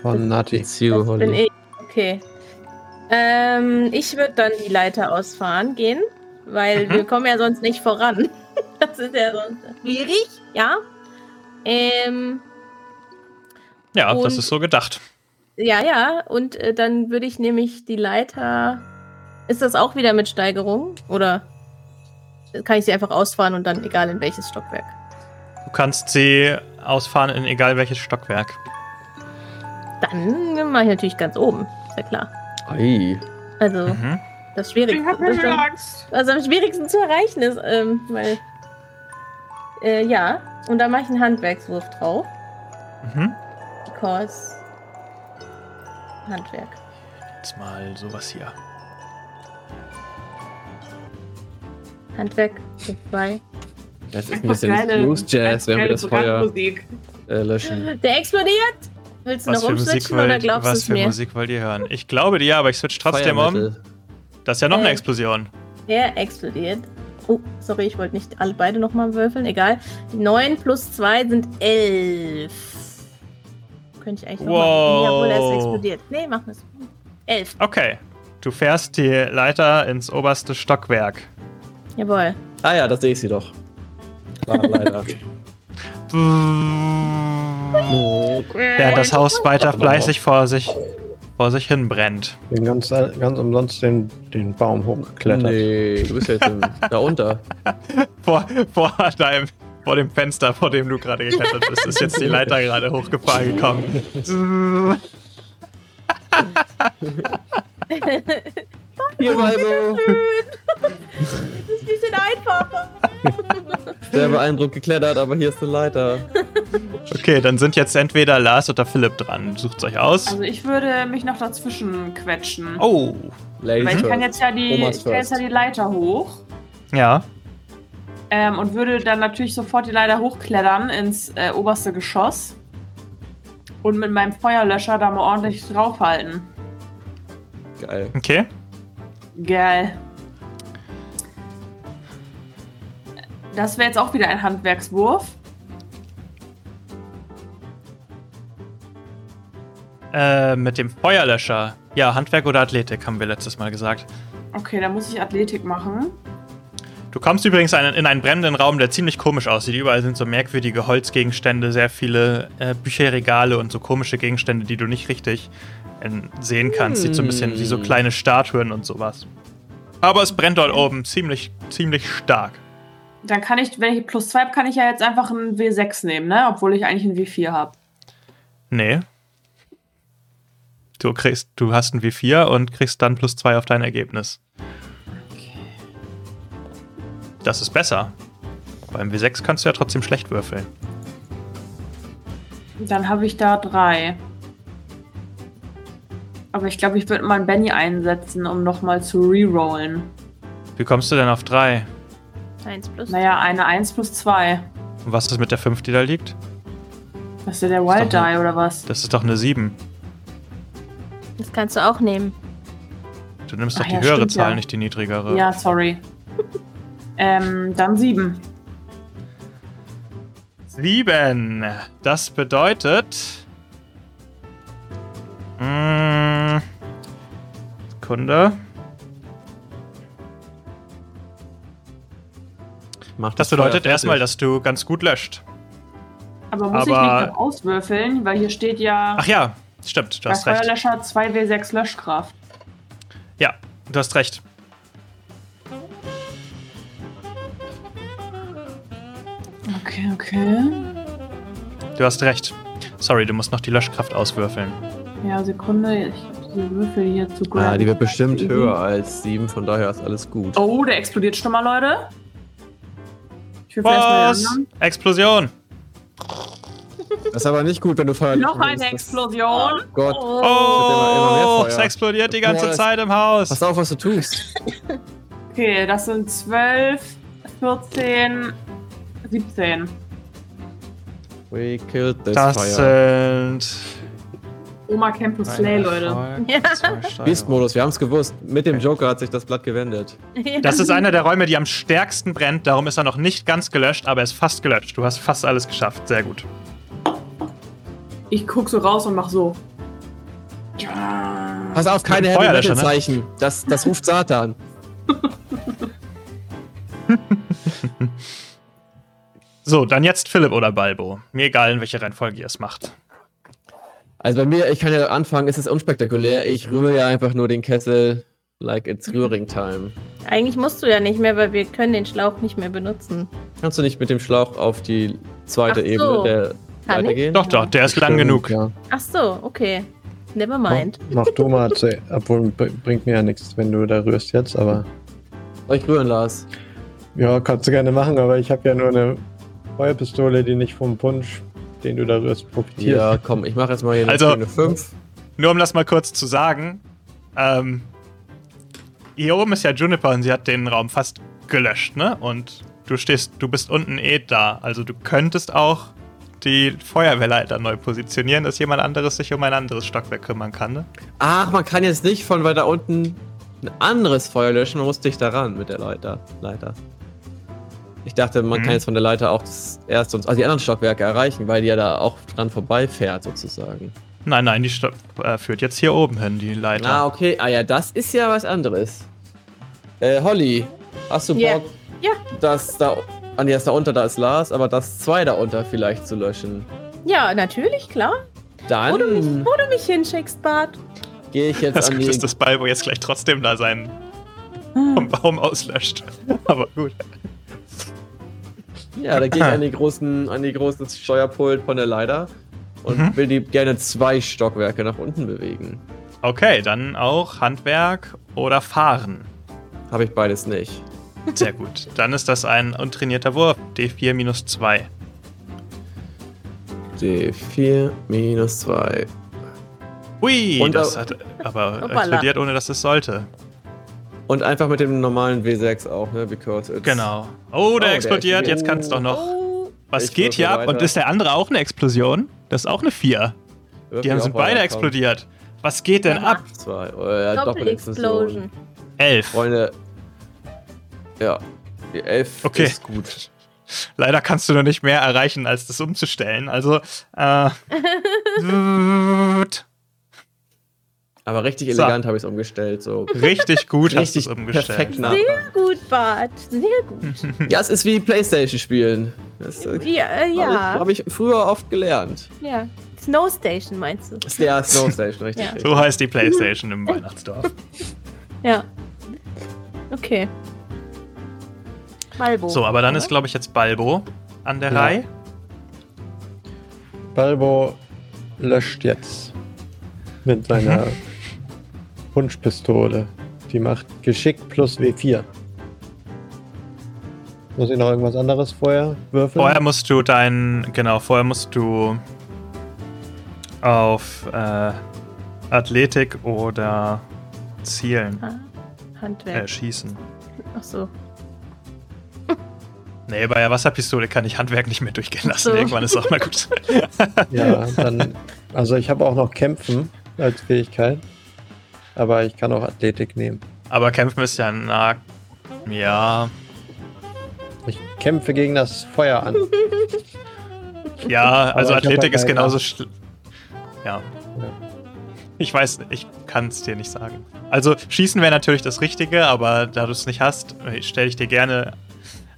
von Nati. Das bin Holly. ich. Okay. Ähm, ich würde dann die Leiter ausfahren gehen, weil Mhm. wir kommen ja sonst nicht voran. Das ist ja sonst schwierig, ja. Ähm, Ja, das Und- ist so gedacht. ja, ja. Und äh, dann würde ich nämlich die Leiter. Ist das auch wieder mit Steigerung? Oder kann ich sie einfach ausfahren und dann egal in welches Stockwerk? Du kannst sie ausfahren in egal welches Stockwerk. Dann mache ich natürlich ganz oben. Ist ja klar. Ei. Also, Mhm. das Ich Schwierigste. hab das, mir Angst. was am schwierigsten zu erreichen ist, ähm, weil. Äh, ja, und da mache ich einen Handwerkswurf drauf. Mhm. Because. Handwerk. Jetzt mal sowas hier. Handwerk. Zwei. Das ist ein bisschen Blues Jazz, wenn wir das Feuer äh, löschen. Der explodiert! Willst du Was noch für, Musik umswitchen oder wollt, glaubst du was es für mir? Musik wollt ihr hören? Ich glaube dir, aber ich switch trotzdem um. Das ist ja noch eine Äh. Explosion. Der explodiert. Oh, sorry, ich wollte nicht alle beide nochmal würfeln. Egal. 9 plus 2 sind 11. Könnte ich eigentlich Wow. machen. Jawohl, er ist explodiert. Nee, machen wir es. 11. Okay. Du fährst die Leiter ins oberste Stockwerk. Jawohl. Ah ja, das sehe ich sie doch. Leider. Während das Haus weiter fleißig vor sich, vor sich hin brennt. Bin ganz, ganz umsonst den, den Baum hochgeklettert. Nee, du bist ja jetzt im, da unter. Vor, vor deinem, vor dem Fenster, vor dem du gerade geklettert bist, ist jetzt die Leiter gerade hochgefahren gekommen. Hier, Weibo. Das ist ein bisschen einfacher. Sehr beeindruckt geklettert, aber hier ist eine Leiter. Okay, dann sind jetzt entweder Lars oder Philipp dran. Sucht euch aus. Also ich würde mich noch dazwischen quetschen. Oh, Ladies Weil ich kann jetzt ja die, Omas ich kann jetzt ja die Leiter hoch ja. ähm, und würde dann natürlich sofort die Leiter hochklettern ins äh, oberste Geschoss und mit meinem Feuerlöscher da mal ordentlich draufhalten. Geil. Okay. Geil. Das wäre jetzt auch wieder ein Handwerkswurf. Äh, mit dem Feuerlöscher. Ja, Handwerk oder Athletik, haben wir letztes Mal gesagt. Okay, dann muss ich Athletik machen. Du kommst übrigens in einen brennenden Raum, der ziemlich komisch aussieht. Überall sind so merkwürdige Holzgegenstände, sehr viele äh, Bücherregale und so komische Gegenstände, die du nicht richtig sehen kannst. Sieht so ein bisschen wie so kleine Statuen und sowas. Aber es brennt dort oben ziemlich ziemlich stark. Dann kann ich, wenn ich plus 2 habe, kann ich ja jetzt einfach einen W6 nehmen, ne? Obwohl ich eigentlich einen W4 habe. Nee. Du kriegst, du hast ein W4 und kriegst dann plus 2 auf dein Ergebnis. Das ist besser. Beim W6 kannst du ja trotzdem schlecht würfeln. Dann habe ich da 3. Aber ich glaube, ich würde mal einen Benny einsetzen, um nochmal zu rerollen. Wie kommst du denn auf 3? 1 plus. Naja, eine 1 plus 2. Und was ist mit der 5, die da liegt? Was ist denn der Wild Die oder was? Das ist doch eine 7. Das kannst du auch nehmen. Du nimmst Ach doch die ja, höhere stimmt, Zahl, ja. nicht die niedrigere. Ja, sorry. ähm, dann 7. 7. Das bedeutet. Sekunde. Mach Das Feuer bedeutet erstmal, dass du ganz gut löscht. Aber muss ich Aber- nicht noch auswürfeln, weil hier steht ja Ach ja, stimmt, du hast recht. Feuerlöscher 2W6 Löschkraft. Ja, du hast recht. Okay, okay. Du hast recht. Sorry, du musst noch die Löschkraft auswürfeln. Ja, Sekunde. Ich Würfel hier zu Ja, grab. die wird bestimmt Mhm. höher als 7, von daher ist alles gut. Oh, der explodiert schon mal, Leute. Ich will Was? Explosion! Das ist aber nicht gut, wenn du Feuer Noch eine. Das- Explosion. Oh Gott. Oh, Feuer. es explodiert die ganze Zeit im Haus. Pass auf, was du tust. Okay, das sind 12, 14, 17. We killed this Das fire. sind. Oma Campus Slay, Leute. Ja. Beast-Modus, wir haben es gewusst. Mit dem Joker hat sich das Blatt gewendet. Das ist einer der Räume, die am stärksten brennt. Darum ist er noch nicht ganz gelöscht, aber er ist fast gelöscht. Du hast fast alles geschafft. Sehr gut. Ich guck so raus und mach so. Pass auf, keine dem Feuerlöscher, ne? Das, das ruft Satan. So, dann jetzt Philipp oder Balbo. Mir egal, in welcher Reihenfolge ihr es macht. Also bei mir, ich kann ja anfangen, es ist unspektakulär. Ich rühre ja einfach nur den Kessel like it's rühring time. Eigentlich musst du ja nicht mehr, weil wir können den Schlauch nicht mehr benutzen. Kannst du nicht mit dem Schlauch auf die zweite Ach so. Ebene der Kann Leiter ich? gehen? Doch, doch, der ist lang Stimmt, genug. Ja. Ach so, okay. Never mind. Mach du mal, obwohl br- bringt mir ja nichts, wenn du da rührst jetzt, aber Soll ich rühren, Lars? ja, kannst du gerne machen, aber ich habe ja nur eine Feuerpistole, die nicht vom Punsch, den du da rührst, profitiert. Ja, komm, ich mache jetzt mal hier eine Also- schöne 5. Nur um das mal kurz zu sagen. Ähm, hier oben ist ja Juniper und sie hat den Raum fast gelöscht, ne? Und du stehst, du bist unten eh da. Also du könntest auch die Feuerwehrleiter neu positionieren, dass jemand anderes sich um ein anderes Stockwerk kümmern kann, ne? Ach, man kann jetzt nicht von weiter unten ein anderes Feuer löschen, man muss dich daran mit der Leiter. Leiter. Ich dachte, man Mhm. kann jetzt von der Leiter auch das erste und also die anderen Stockwerke erreichen, weil die ja da auch dran vorbeifährt sozusagen. Nein, nein, die Sto äh, führt jetzt hier oben hin, die Leiter. Ah, okay. Ah ja, das ist ja was anderes. Äh, Holly, hast du Ja. Bock, Ja. das da, ah nee, das da unter, da ist Lars, aber das zwei da unter vielleicht zu löschen? Ja, natürlich, klar. Wo Dann du mich, wo du mich hinschickst, Bart. gehe ich jetzt Das an die ist, dass Balbo jetzt gleich trotzdem da seinen vom Baum auslöscht. Aber gut. Ja, da gehe ich an die großen, an die große Steuerpult von der Leiter und Mhm. will die gerne zwei Stockwerke nach unten bewegen. Okay, dann auch Handwerk oder Fahren. Habe ich beides nicht. Sehr gut. Dann ist das ein untrainierter Wurf. D4 minus 2. D4 minus 2. Ui, Und das hat aber Hoppala. explodiert, ohne dass es sollte. Und einfach mit dem normalen W6 auch, ne? Because it's Genau. Oh, der der explodiert. Jetzt kann es doch noch. Oh, Was Ich geht hier ab? Und ist der andere auch eine Explosion? Das ist auch eine 4. Die haben, sind beide explodiert. Was geht denn ab? Zwei. Oh, ja, Doppelexplosion. 11. Freunde. Ja. Die 11 Okay. ist gut. Leider kannst du noch nicht mehr erreichen, als das umzustellen. Also, äh. Aber richtig So. elegant habe ich es umgestellt. So. richtig gut hast du Richtig es umgestellt. perfekt nach. Sehr gut, Bart. Sehr gut. Ja, es ist wie Playstation spielen. Das äh, Ja, äh, habe ich, ja. hab ich früher oft gelernt. ja. Snow Station meinst du? Der Snow Station, richtig. Ja. richtig. So heißt die Playstation im Weihnachtsdorf. Ja. Okay. Balbo. So, aber dann oder? ist, glaube ich, jetzt Balbo an der Ja. Reihe. Balbo löscht jetzt mit seiner Wunschpistole. Die macht Geschick plus W4. Muss ich noch irgendwas anderes vorher würfeln? Vorher musst du dein, genau, vorher musst du auf äh, Athletik oder Zielen Ah, äh, Handwerk. schießen. Ach so. Nee, bei der Wasserpistole kann ich Handwerk nicht mehr durchgehen lassen. So. Irgendwann ist auch mal gut. Ja, dann. Also ich habe auch noch Kämpfen als Fähigkeit. Aber ich kann auch Athletik nehmen. Aber kämpfen ist ja na, ja, Ich kämpfe gegen das Feuer an. ja, also Athletik ist genauso schlimm. Ja. Ja. Ich weiß, ich kann es dir nicht sagen. Also Schießen wäre natürlich das Richtige, aber da du es nicht hast, stelle ich dir gerne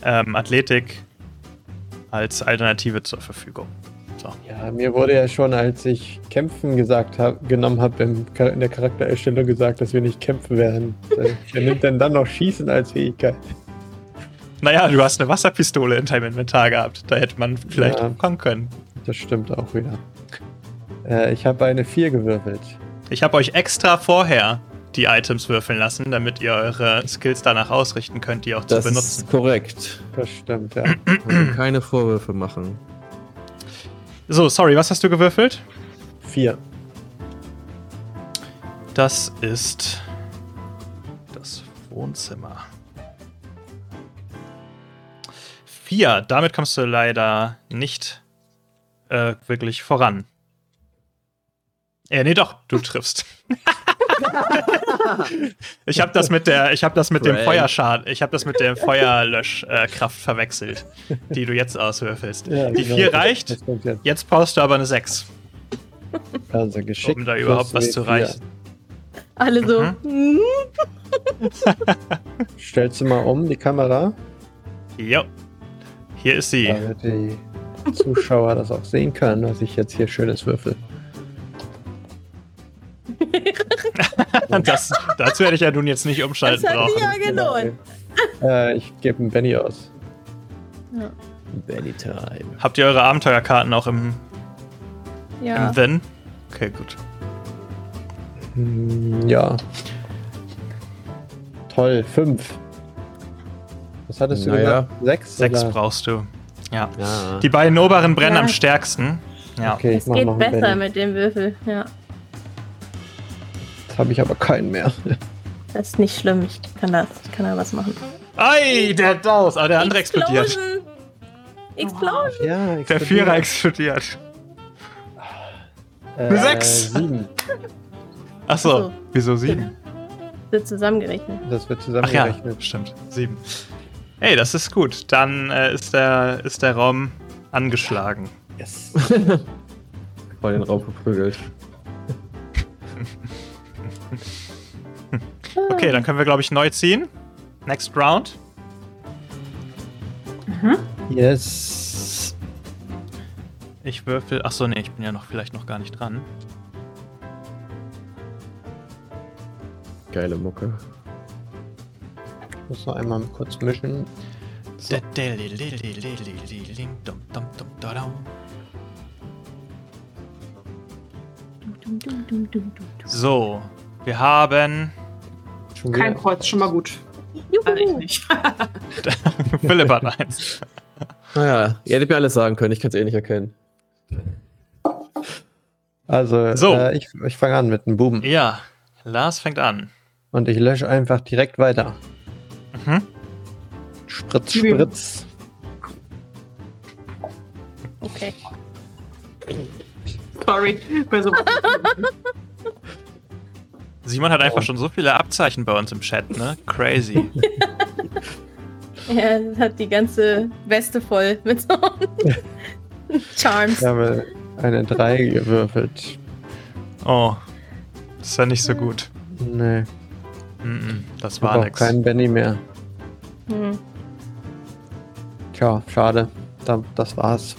ähm, Athletik als Alternative zur Verfügung. So. Ja, mir wurde ja schon, als ich Kämpfen gesagt hab, genommen habe, in der Charaktererstellung gesagt, dass wir nicht kämpfen werden. Wer nimmt denn dann noch Schießen als Fähigkeit? Naja, du hast eine Wasserpistole in deinem Inventar gehabt. Da hätte man vielleicht Ja. kommen können. Das stimmt auch wieder. Äh, ich habe eine 4 gewürfelt. Ich habe euch extra vorher die Items würfeln lassen, damit ihr eure Skills danach ausrichten könnt, die auch Das zu benutzen. ist korrekt. Das stimmt, ja. Also keine Vorwürfe machen. So, sorry, was hast du gewürfelt? 4. Das ist das Wohnzimmer. Vier. Damit kommst du leider nicht äh, wirklich voran. Äh, nee, doch, du triffst. ich habe das mit der, ich habe das mit dem Prank. Feuerschaden, ich habe das mit der Feuerlöschkraft äh, Kraft verwechselt, die du jetzt auswürfelst. Ja, Die genau, vier das- reicht. Jetzt. Jetzt brauchst du aber eine 6, Also geschickt. um da überhaupt was zu W4. reichen. Alle so. Mhm. hm, Stellst du mal um die Kamera, Jo. Hier ist sie. damit die Zuschauer das auch sehen können, was ich jetzt hier schönes würfel. Das, dazu hätte ich ja nun jetzt nicht umschalten Das hat brauchen. ja gelohnt. Äh, ich gebe einen Benny aus. Benny Time. Habt ihr eure Abenteuerkarten auch im, Ja. im Then? Okay, gut. Hm, Ja. Toll, 5. Was hattest du Naja. gesagt? 6? Sechs brauchst du. Ja. Ja. Die beiden oberen brennen Ja. am stärksten. Ja. Okay, Es geht besser Benny. mit dem Würfel. Ja. Jetzt habe ich aber keinen mehr. Das ist nicht schlimm. Ich kann das. Ich kann da was machen. Ei, der Daus. Aber der andere explodiert. Explosion! Explosion! Ja, Der Vierer explodiert. äh, Sechs. 7. Achso, Ach so. wieso sieben? Wird zusammengerechnet. Das wird Ach ja, zusammengerechnet. stimmt. Sieben. Ey, das ist gut. Dann äh, ist, der, ist der Raum angeschlagen. Yes. Voll den Raum verprügelt. Okay, dann können wir, glaube ich, neu ziehen. Next Round. Yes. Ich würfel. Achso, nee, ich bin ja noch vielleicht noch gar nicht dran. Geile Mucke. Ich muss noch einmal kurz mischen. So. So, wir haben. Schon Kein. Kreuz, schon mal gut. Äh, ich Juhu. nicht. Philipp hat eins. Naja, ihr hättet mir alles sagen können, ich kann es eh nicht erkennen. Also, So. Äh, ich, ich fange an mit einem Buben. Ja, Lars fängt an. Und ich lösche einfach direkt weiter. Mhm. Spritz, spritz. Okay. Sorry. Bei so Simon hat einfach schon so viele Abzeichen bei uns im Chat, ne? Crazy. Er hat die ganze Weste voll mit so Charms. Ich habe eine 3 gewürfelt. Oh, das ist ja nicht so gut. Nee, Mhm, das ich war habe auch nix. keinen Benny mehr. Hm. Tja, schade. Da, das war's.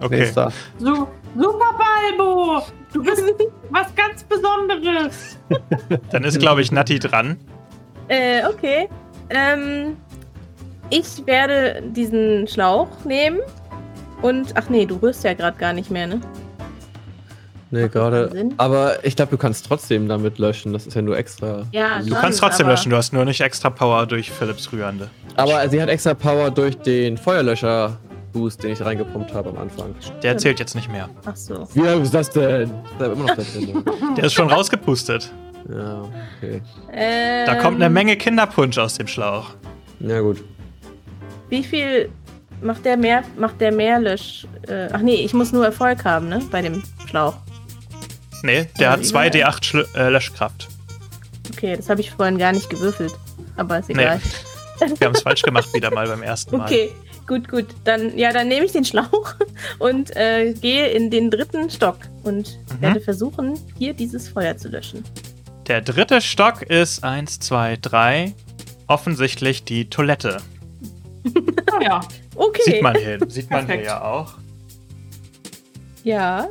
Okay. Nächster. Su Super Balbo! Du bist was ganz Besonderes. Dann ist, glaube ich, Natti dran. Äh, okay. Ähm, Ich werde diesen Schlauch nehmen und. Ach nee, du rührst ja gerade gar nicht mehr, ne? Nee, gerade. Aber ich glaube, du kannst trotzdem damit löschen. Das ist ja nur extra. Ja, Du schon, kannst trotzdem löschen, du hast nur nicht extra Power durch Philips Rührende. Aber sie hat extra Power durch den Feuerlöscher-Boost, den ich reingepumpt habe am Anfang. Der zählt jetzt nicht mehr. Ach so. Wie lange ist das denn? Ist da immer noch da drin? Der ist schon rausgepustet. ja, okay. Ähm, Da kommt eine Menge Kinderpunsch aus dem Schlauch. Ja, gut. Wie viel macht der mehr, macht der mehr Lösch. Äh, ach nee, ich muss nur Erfolg haben, ne? Bei dem Schlauch. Nee, der Ja, hat 2 egal. D8 Schl äh, Löschkraft. Okay, das habe ich vorhin gar nicht gewürfelt. Aber ist egal. Wir haben es falsch gemacht wieder mal beim ersten Mal. Okay, gut, gut. Dann, ja, dann nehme ich den Schlauch und äh, gehe in den dritten Stock und Mhm. werde versuchen, hier dieses Feuer zu löschen. Der dritte Stock ist 1, 2, 3. Offensichtlich die Toilette. Ah, ja. Okay. Sieht man hier, sieht man hier ja auch. Ja.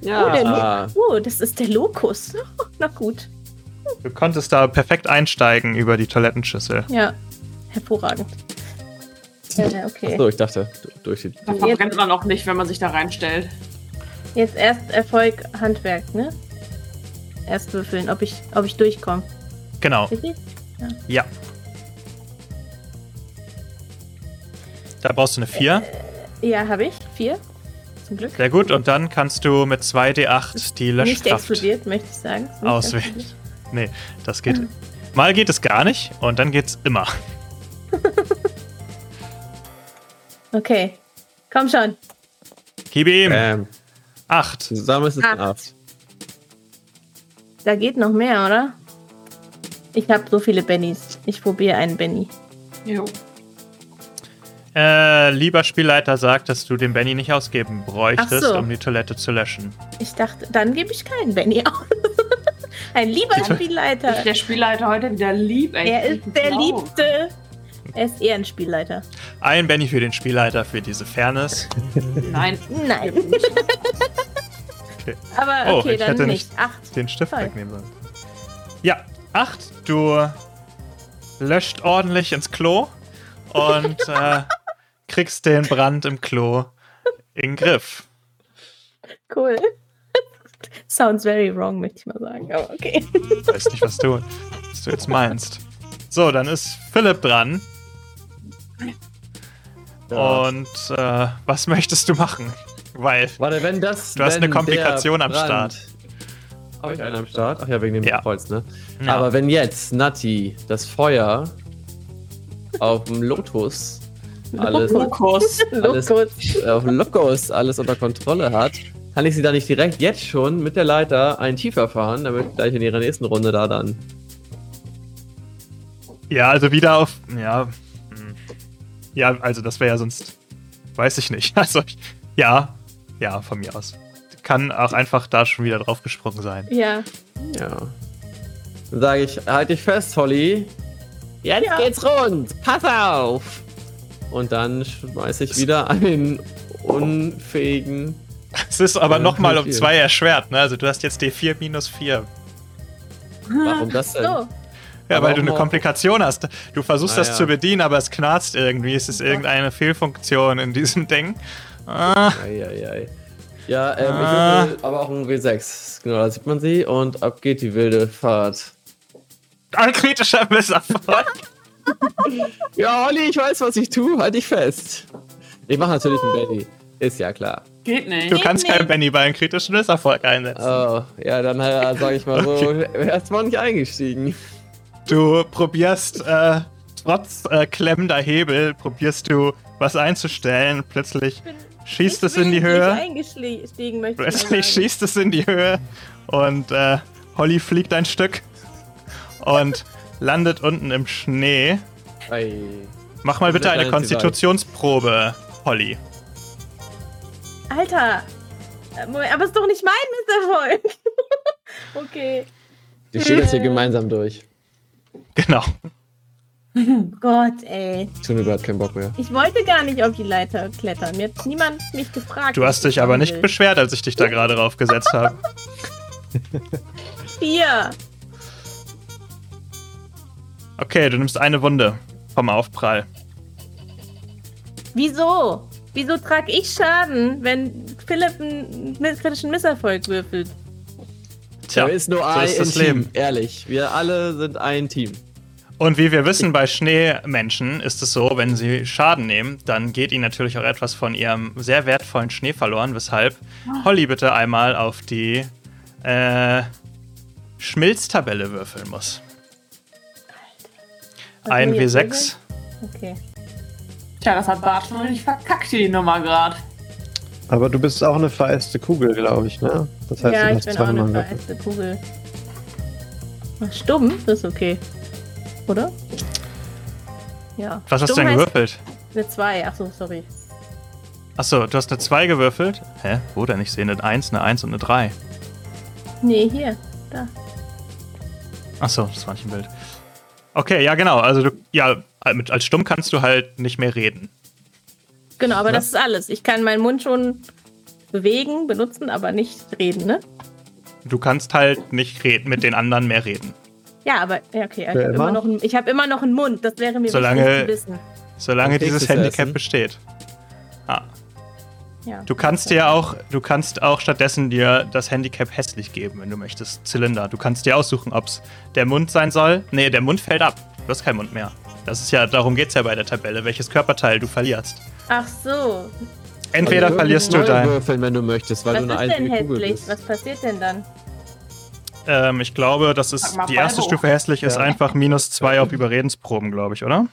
Ja. Oh, der Oh, das ist der Lokus. Na gut. Du konntest da perfekt einsteigen über die Toilettenschüssel. Ja. Hervorragend. Äh, okay. so, ich dachte, durch die. Da verbrennt man auch nicht, wenn man sich da reinstellt. Jetzt erst Erfolg Handwerk, ne? Erst würfeln, ob ich, ob ich durchkomme. Genau, Richtig? ja. Da brauchst du eine 4. Ja, habe ich. Vier. Zum Glück. Sehr gut, und dann kannst du mit 2D8 die Nicht Löschkraft explodiert, möchte ich sagen. Nicht auswählen. Nee, das geht. Mal geht es gar nicht und dann geht's immer. Okay. Komm schon. Gib ihm. Ähm, 8. zusammen ist es Acht. 8. Da geht noch mehr, oder? Ich habe so viele Bennys. Ich probiere einen Benny. Jo. Äh, lieber Spielleiter sagt, dass du den Benny nicht ausgeben bräuchtest, so. um die Toilette zu löschen. Ich dachte, dann gebe ich keinen Benny aus. Ein lieber Spielleiter. Ist der Spielleiter heute wieder lieb, ey. Er ist der. Liebste. Er ist eher ein Spielleiter. Ein Benny für den Spielleiter für diese Fairness. Nein. Nein. Okay. Aber Oh, okay, ich dann hätte nicht. Acht. Den Stift Toll. wegnehmen sollen. Ja, 8. Du löscht ordentlich ins Klo und äh, kriegst den Brand im Klo in den Griff. Cool. Sounds very wrong, möchte ich mal sagen. Aber okay. Weiß nicht, was du, was du jetzt meinst. So, dann ist Philipp dran. Und äh, was möchtest du machen? Weil Warte, wenn das. Du hast wenn eine Komplikation am Start. Habe ich einen am Start? Ach ja, wegen dem Ja. Holz, ne? Ja. Aber wenn jetzt Natti das Feuer auf dem Lotus alles, alles Lokus. äh, auf dem Lokos alles unter Kontrolle hat, kann ich sie da nicht direkt jetzt schon mit der Leiter einen tiefer fahren, damit gleich in ihrer nächsten Runde da dann. Ja, also wieder auf. Ja. Ja, also das wäre ja sonst. Weiß ich nicht. Also, ich- ja. Ja, von mir aus. Kann auch einfach da schon wieder draufgesprungen sein. Ja. Ja. Dann sage ich, halt dich fest, Holly. Jetzt Ja. geht's rund. Pass auf. Und dann schmeiß ich wieder einen unfähigen. Es ist aber nochmal um zwei erschwert, ne? Also du hast jetzt D4 minus 4. Warum das denn? So. Ja, Aber weil du eine Komplikation hast. Du versuchst Ah, das ja. zu bedienen, aber es knarzt irgendwie. Es ist irgendeine Fehlfunktion in diesem Ding. Ah, Eieiei. Ja, ähm, Ah. ich würfel aber auch ein W6. Genau, da sieht man sie und ab geht die wilde Fahrt. ein kritischer Misserfolg. Ja, Holly, ich weiß, was ich tue. Halt dich fest. Ich mache natürlich einen Benny. Ist ja klar. Geht nicht. Du kannst keinen Benny bei einem kritischen Misserfolg einsetzen. Oh, ja, dann äh, sage ich mal so, erstmal nicht eingestiegen. Du probierst, äh, trotz äh, klemmender Hebel, probierst du was einzustellen. Plötzlich schießt es in die Höhe. Plötzlich schießt es in die Höhe und äh, Holly fliegt ein Stück und landet unten im Schnee. Ei. Mach mal bitte eine Konstitutionsprobe, Holly. Alter. Äh, Moment, aber ist doch nicht mein Misserfolg. okay. Die stehen jetzt hier gemeinsam durch. Genau. Gott, ey. Tun überhaupt keinen Bock mehr. Ich wollte gar nicht auf die Leiter klettern. Mir hat niemand mich gefragt. Du hast ich dich aber machen nicht will. beschwert, als ich dich da gerade raufgesetzt habe. Vier. Okay, du nimmst eine Wunde vom Aufprall. Wieso? Wieso trage ich Schaden, wenn Philipp einen kritischen Misserfolg würfelt? Tja, da ist nur so ein ist das Team, Leben. ehrlich. Wir alle sind ein Team. Und wie wir wissen, bei Schneemenschen ist es so, wenn sie Schaden nehmen, dann geht ihnen natürlich auch etwas von ihrem sehr wertvollen Schnee verloren, weshalb Holly bitte einmal auf die äh, Schmilztabelle würfeln muss. Ein will ich jetzt W6. Okay. Tja, das hat Bart schon richtig verkackt, die Nummer gerade. Aber du bist auch eine vereiste Kugel, glaube ich, ne? Das heißt, ja, du ich hast bin auch eine vereiste Kugel. Ach, stumm, das ist okay. Oder? Ja. Was hast du denn gewürfelt? Eine 2. Achso, sorry. Achso, du hast eine 2 gewürfelt? Hä? Wo denn? Ich sehe eine 1, eine 1 und eine 3. Nee, hier. Da. Achso, das war nicht im Bild. Okay, ja, genau. Also, du, ja, mit, als Stumm kannst du halt nicht mehr reden. Genau, aber Ja. das ist alles. Ich kann meinen Mund schon bewegen, benutzen, aber nicht reden, ne? Du kannst halt nicht reden, mit den anderen mehr reden. Ja, aber ja, okay, ich habe immer? hab immer noch einen Mund. Das wäre mir Solange- wichtig zu wissen. Solange dieses Handicap essen. besteht. Ah. Ja. Du kannst dir auch, du kannst auch stattdessen dir das Handicap hässlich geben, wenn du möchtest. Zylinder. Du kannst dir aussuchen, ob es der Mund sein soll. Nee, der Mund fällt ab. Du hast keinen Mund mehr. Das ist ja, darum geht's ja bei der Tabelle, welches Körperteil du verlierst. Ach so. Entweder Also verlierst du dein. würfeln, wenn du möchtest, weil Was du eine ist denn hässlich? bist. Was passiert denn dann? Ähm, ich glaube, das ist die erste. Stufe hässlich ist Ja. einfach minus zwei auf Überredensproben, glaube ich, oder?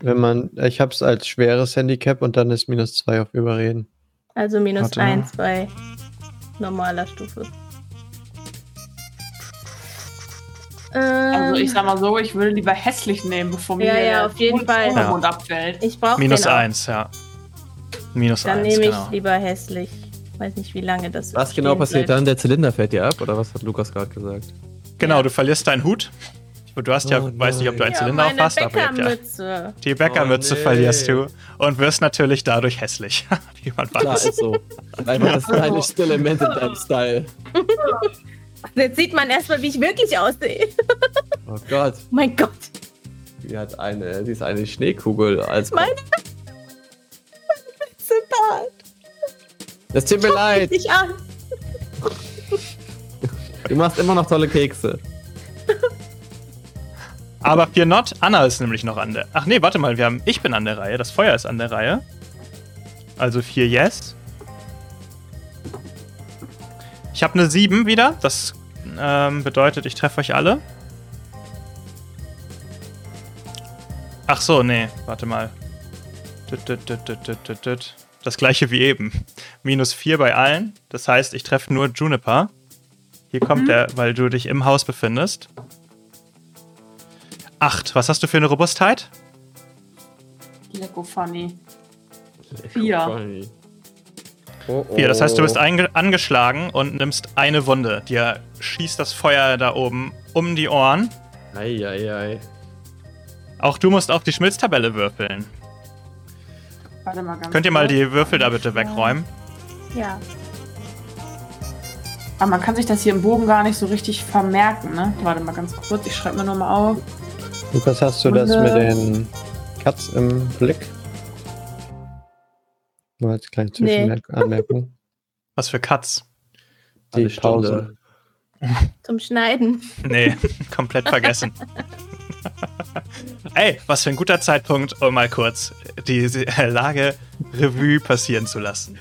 Wenn man, ich habe es als schweres Handicap und dann ist minus zwei auf Überreden. Also minus Warte. 1 bei normaler Stufe. Also Ähm, ich sag mal so, ich würde lieber hässlich nehmen, bevor mir Ja, ja, der auf jeden Mund- Fall. Untermund abfällt. ich brauche Minus eins, ja. Minus Dann eins, nehme ich genau. lieber hässlich. Weiß nicht, wie lange das Was genau passiert bleibt. dann? Der Zylinder fällt dir ab, oder was hat Lukas gerade gesagt? Genau, Ja. du verlierst deinen Hut. Und du hast ja, Oh weiß nicht, ob du einen Ja, Zylinder meine aufhast, aber ja Bäckermütze. die Bäckermütze Oh, nee. verlierst du und wirst natürlich dadurch hässlich, wie man Klar, weiß. ist so. Einfach das stylischste Element in deinem Style. Jetzt sieht man erstmal, wie ich wirklich aussehe. Oh Gott, mein Gott. die hat eine, die ist eine Schneekugel als. Meine Bart. Es tut mir leid, Ich an. du machst immer noch tolle Kekse. Aber für Not, Anna ist nämlich noch an der. Ach nee, warte mal, wir haben. Ich bin an der Reihe, das Feuer ist an der Reihe. Also vier Yes. Ich habe eine 7 wieder. Das ähm, bedeutet, ich treffe euch alle. Ach so, nee, warte mal. Tüt, tüt, tüt, tüt, tüt, tüt. Das gleiche wie eben. Minus 4 bei allen. Das heißt, ich treffe nur Juniper. Hier kommt der, weil du dich im Haus befindest. 8. Was hast du für eine Robustheit? Lecko funny. Vier. Oh, oh. 4. Das heißt, du bist einge- angeschlagen und nimmst eine Wunde. Dir schießt das Feuer da oben um die Ohren. Eieiei. Auch du musst auf die Schmilztabelle würfeln. Warte mal ganz Könnt ihr mal kurz. die Würfel da bitte wegräumen? Ja. Aber man kann sich das hier im Bogen gar nicht so richtig vermerken, ne? Warte mal ganz kurz, ich schreibe mir nochmal auf. Lukas, hast du das Und, mit den Cuts im Blick? Nur als kleine Zwischenanmerkung. Was für Cuts? Die Stunde. Pause. Zum Schneiden. Nee, komplett vergessen. Ey, was für ein guter Zeitpunkt, um mal kurz die Lage Revue passieren zu lassen.